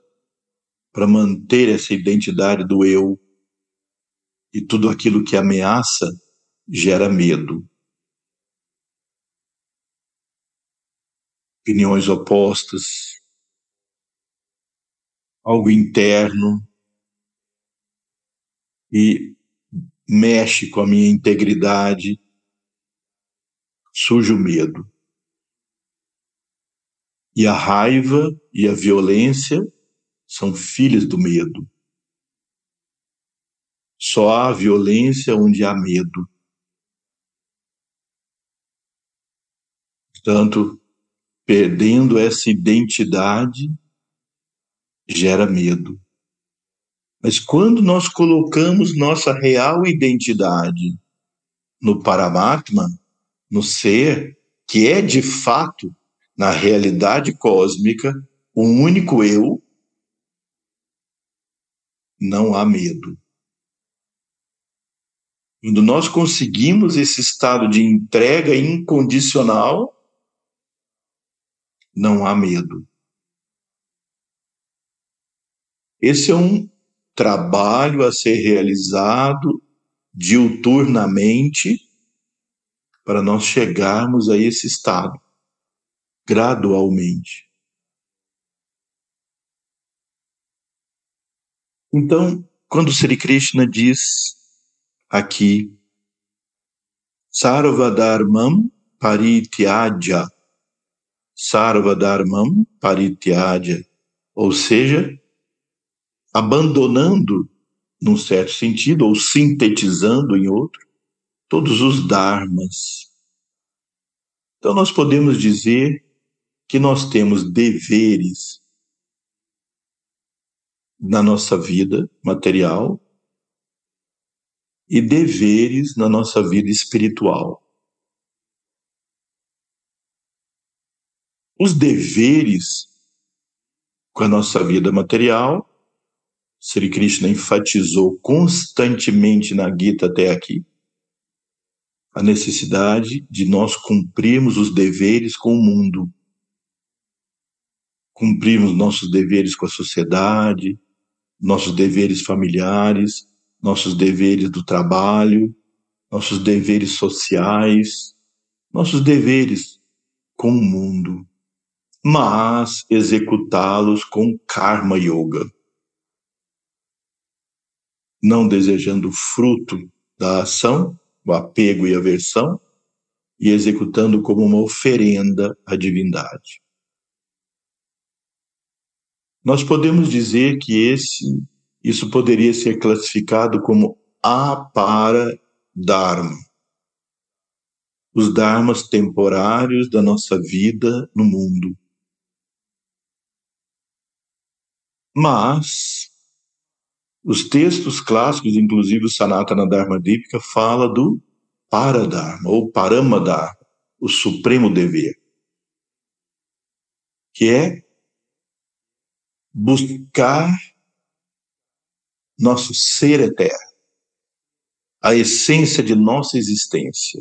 para manter essa identidade do eu. E tudo aquilo que ameaça gera medo. Opiniões opostas, algo interno, e mexe com a minha integridade, surge o medo. E a raiva e a violência são filhas do medo. Só há violência onde há medo. Portanto, perdendo essa identidade, gera medo. Mas quando nós colocamos nossa real identidade no Paramatma, no ser, que é de fato, na realidade cósmica, o único eu, não há medo. Quando nós conseguimos esse estado de entrega incondicional, não há medo. Esse é um trabalho a ser realizado diuturnamente para nós chegarmos a esse estado gradualmente. Então, quando Sri Krishna diz aqui Sarvadharmam Parityajya Sarvadharmam Parityajya, ou seja, abandonando, num certo sentido, ou sintetizando em outro, todos os dharmas. Então, nós podemos dizer que nós temos deveres na nossa vida material e deveres na nossa vida espiritual. Os deveres com a nossa vida material Sri Krishna enfatizou constantemente na Gita até aqui a necessidade de nós cumprirmos os deveres com o mundo, cumprirmos nossos deveres com a sociedade, nossos deveres familiares, nossos deveres do trabalho, nossos deveres sociais, nossos deveres com o mundo, mas executá-los com karma yoga não desejando fruto da ação, o apego e aversão, e executando como uma oferenda à divindade. Nós podemos dizer que esse, isso poderia ser classificado como apara dharma, os dharmas temporários da nossa vida no mundo. Mas os textos clássicos, inclusive o Sanatana Dharma Dipika, fala do Paradharma, ou Paramadharma, o supremo dever, que é buscar nosso ser eterno, a essência de nossa existência.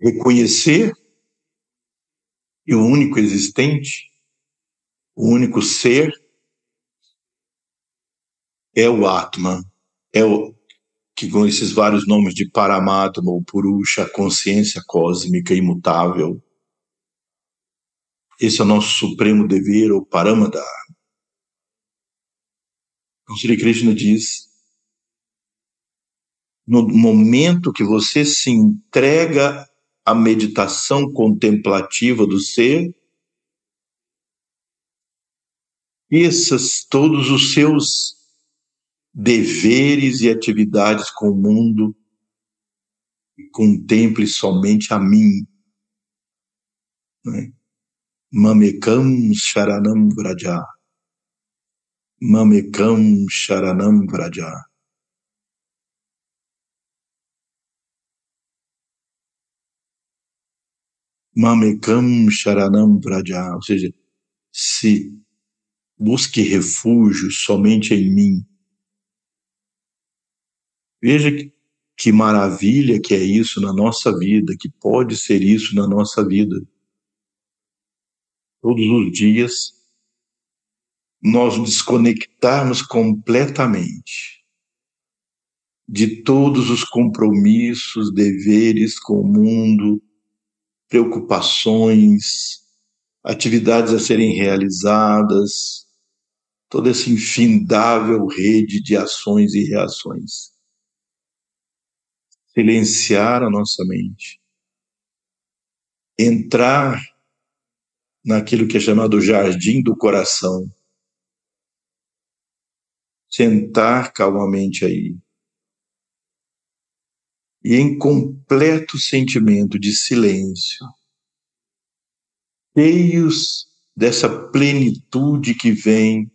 Reconhecer que o único existente o único ser é o Atman, é o que com esses vários nomes de Paramatma ou Purusha, consciência cósmica imutável. Esse é o nosso supremo dever, ou Paramadharma. Então, Sri Krishna diz: no momento que você se entrega à meditação contemplativa do ser, esses todos os seus deveres e atividades com o mundo e contemple somente a mim. Né? Mamekam Sharanam Vraja. Mamekam Sharanam Vraja. Mamekam Sharanam Vraja. Ou seja, se busque refúgio somente em mim. Veja que, que maravilha que é isso na nossa vida, que pode ser isso na nossa vida. Todos os dias, nós desconectarmos completamente de todos os compromissos, deveres com o mundo, preocupações, atividades a serem realizadas, toda essa infindável rede de ações e reações. Silenciar a nossa mente. Entrar naquilo que é chamado jardim do coração. Sentar calmamente aí. E em completo sentimento de silêncio, cheios dessa plenitude que vem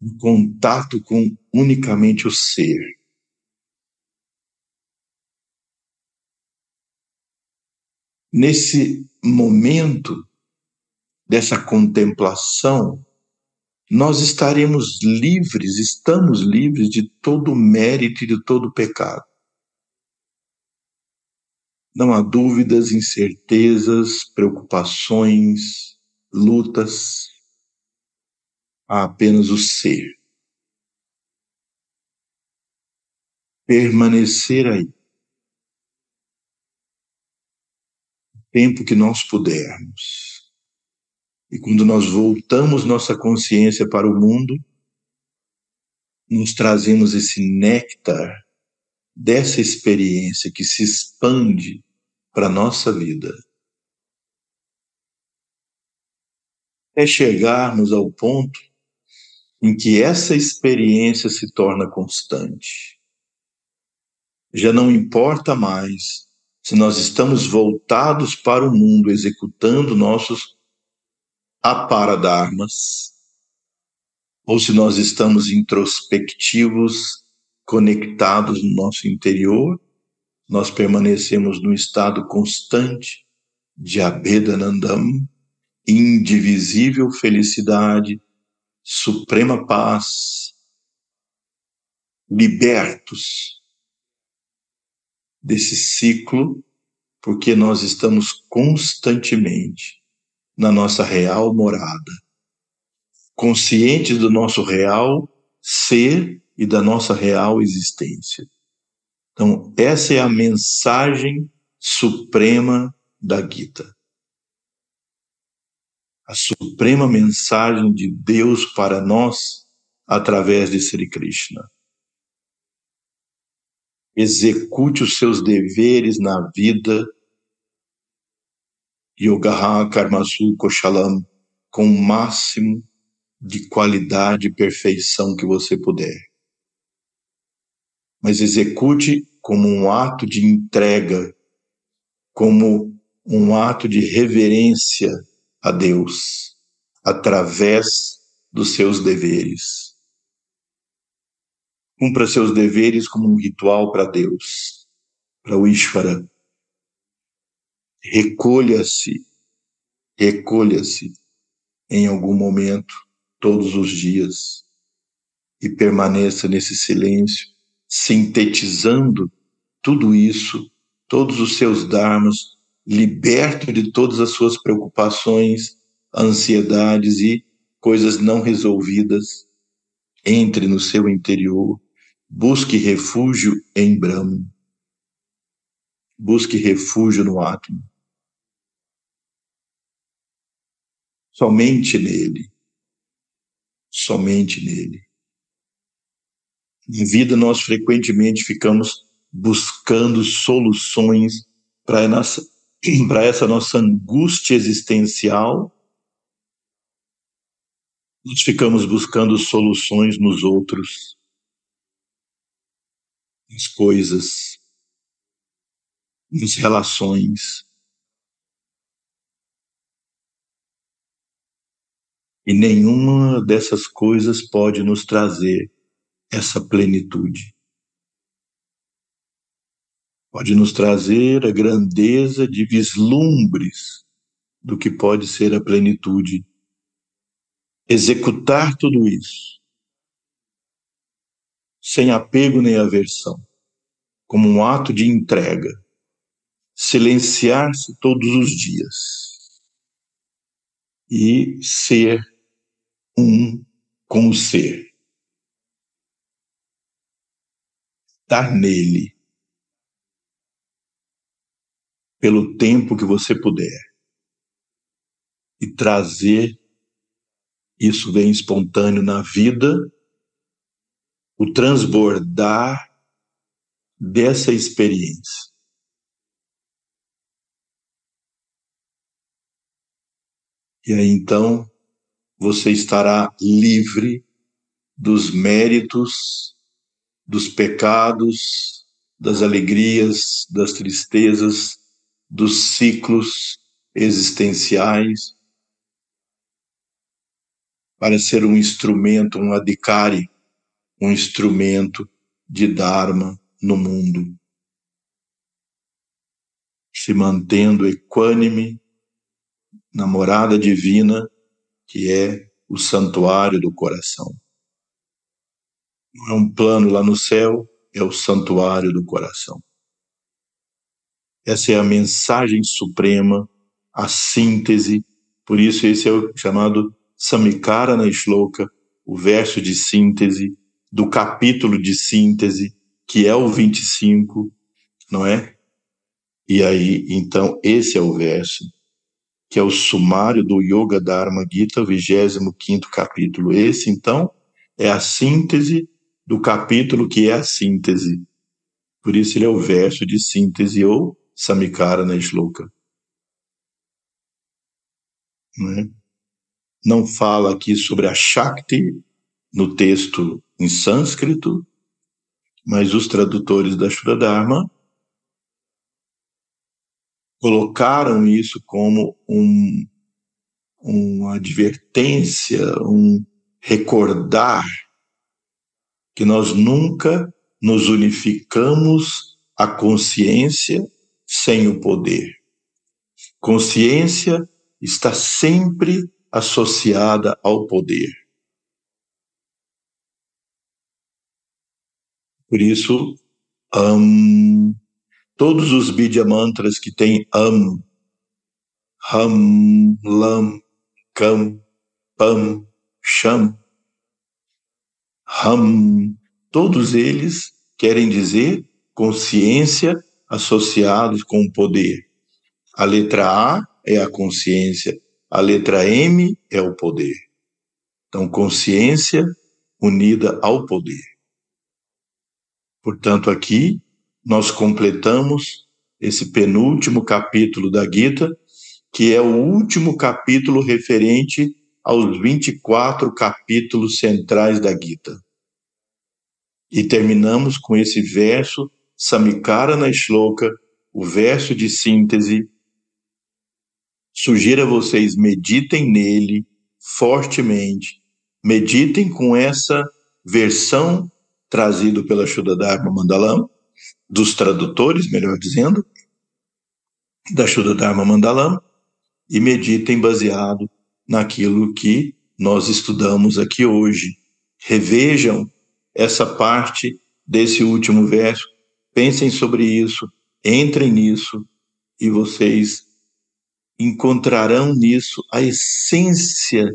em contato com unicamente o ser. Nesse momento dessa contemplação, nós estaremos livres, estamos livres de todo mérito e de todo pecado. Não há dúvidas, incertezas, preocupações, lutas, há apenas o ser. Permanecer aí. O tempo que nós pudermos. E quando nós voltamos nossa consciência para o mundo, nos trazemos esse néctar dessa experiência que se expande para a nossa vida. É chegarmos ao ponto em que essa experiência se torna constante. Já não importa mais se nós estamos voltados para o mundo executando nossos aparadarmas, ou se nós estamos introspectivos, conectados no nosso interior, nós permanecemos no estado constante de Abhedanandam, indivisível felicidade, suprema paz, libertos desse ciclo, porque nós estamos constantemente na nossa real morada, conscientes do nosso real ser e da nossa real existência. Então, essa é a mensagem suprema da Gita a suprema mensagem de Deus para nós através de Sri Krishna. Execute os seus deveres na vida, Yogaha Karmasu Koshalam, com o máximo de qualidade e perfeição que você puder. Mas execute como um ato de entrega, como um ato de reverência a Deus através dos seus deveres. Cumpra seus deveres como um ritual para Deus, para o Ishvara. Recolha-se, recolha-se em algum momento, todos os dias, e permaneça nesse silêncio, sintetizando tudo isso, todos os seus dharmas, liberto de todas as suas preocupações, ansiedades e coisas não resolvidas, entre no seu interior, busque refúgio em Brahma, busque refúgio no átomo. Somente nele, somente nele. Na vida, nós frequentemente ficamos buscando soluções para essa nossa angústia existencial. Nós ficamos buscando soluções nos outros, nas coisas, nas relações. E nenhuma dessas coisas pode nos trazer essa plenitude. Pode nos trazer a grandeza de vislumbres do que pode ser a plenitude. Executar tudo isso sem apego nem aversão, como um ato de entrega. Silenciar-se todos os dias e ser um com o ser. Estar nele pelo tempo que você puder e trazer isso vem espontâneo na vida, o transbordar dessa experiência. E aí então você estará livre dos méritos, dos pecados, das alegrias, das tristezas, dos ciclos existenciais, para ser um instrumento, um adhikari, um instrumento de Dharma no mundo, se mantendo equânime na morada divina que é o santuário do coração. Não é um plano lá no céu, é o santuário do coração. Essa é a mensagem suprema, a síntese, por isso esse é o chamado Samikara na Shloka, o verso de síntese, do capítulo de síntese, que é o 25, não é? E aí, então, esse é o verso que é o sumário do Yoga Dharma Gita, o 25 capítulo. Esse, então, é a síntese do capítulo que é a síntese. Por isso ele é o verso de síntese ou Samikara na Shloka. Não, é? Não fala aqui sobre a Shakti no texto em sânscrito, mas os tradutores da Shradharma colocaram isso como um, uma advertência, um recordar que nós nunca nos unificamos à consciência sem o poder. Consciência está sempre associada ao poder. Por isso, um, todos os Bidya mantras que têm Am, Ham, Lam, Kam, Pam, Sham, Ham, todos eles querem dizer consciência associados com o poder. A letra A é a consciência, a letra M é o poder. Então, consciência unida ao poder. Portanto, aqui nós completamos esse penúltimo capítulo da Gita, que é o último capítulo referente aos 24 capítulos centrais da Gita. E terminamos com esse verso, Samikara na Shloka, o verso de síntese. Sugiro a vocês meditem nele fortemente, meditem com essa versão trazida pela Shuddha Mandalam, dos tradutores, melhor dizendo, da Shuddha Dharma e meditem baseado naquilo que nós estudamos aqui hoje. Revejam essa parte desse último verso, pensem sobre isso, entrem nisso e vocês encontrarão nisso a essência,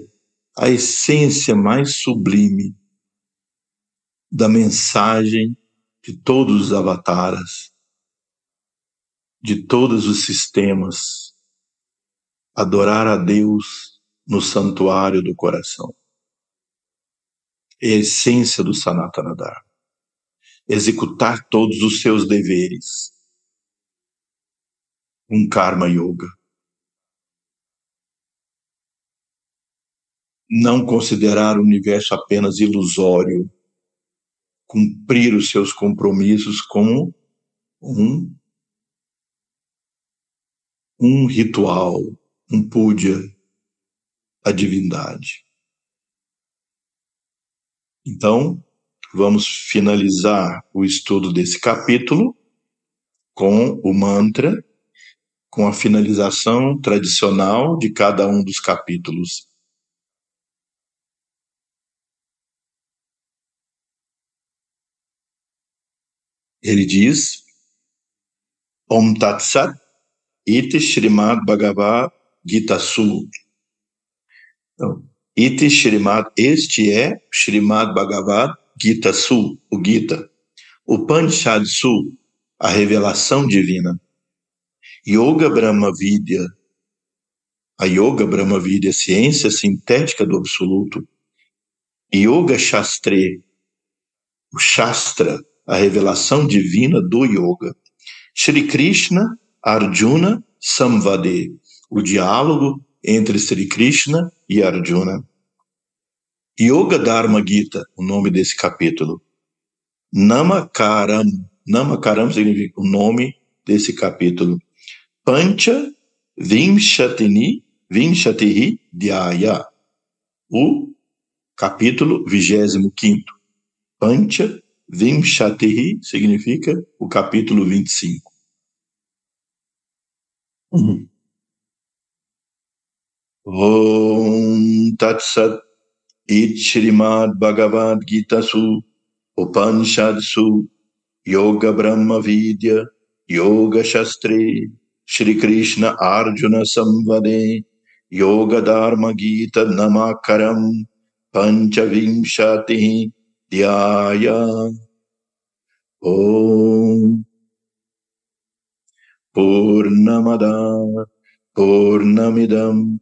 a essência mais sublime da mensagem de todos os avataras, de todos os sistemas, adorar a Deus no santuário do coração. É a essência do Sanatana Dharma. executar todos os seus deveres. Um Karma Yoga. Não considerar o universo apenas ilusório, cumprir os seus compromissos como um, um ritual, um puja, a divindade. Então, vamos finalizar o estudo desse capítulo com o mantra, com a finalização tradicional de cada um dos capítulos. Ele diz: Om Tat Sat Iti Srimad Bhagavad Gita Su. Então, Iti Shrimad, este é Shrimad Bhagavad Gita Su, o Gita. O Panchad Su, a revelação divina. Yoga Brahma Vidya, a Yoga Brahma Vidya, ciência sintética do absoluto. Yoga Shastre, o Shastra, a revelação divina do Yoga. Shri Krishna Arjuna Samvade, o diálogo entre Sri Krishna e Arjuna. Yoga Dharma Gita, o nome desse capítulo. Namakaram, Namakaram significa o nome desse capítulo. Pancha Vimshatini, Vimshatihi Dhyaya, o capítulo 25. Pancha Vimshatihi significa o capítulo 25. Om Tat Sat It Shrimad Bhagavad Gita Su Upanishad Su Yoga Brahma Vidya Yoga Shastri Shri Krishna Arjuna Samvade Yoga Dharma Gita Namakaram Panchavimshati Dhyaya Om. Purnamada Purnamidam.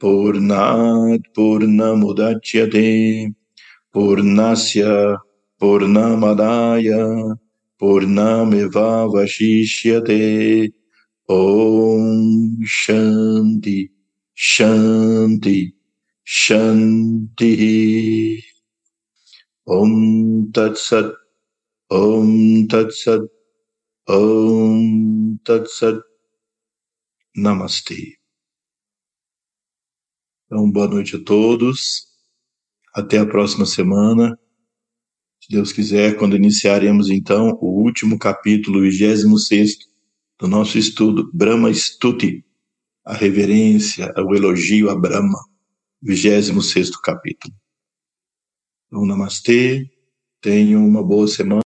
Purnat Purnamudachyate Purnasya Purnamadaya. Purnameva Vashishyate Om Shanti. Shanti. Shanti Om Tat Sat Om Tat Sat Om Tat Sat. Então, boa noite a todos. Até a próxima semana. Se Deus quiser, quando iniciaremos então o último capítulo, 26 do nosso estudo, Brahma Stuti, a reverência, o elogio a Brahma, 26 capítulo. Então, namastê, tenham uma boa semana.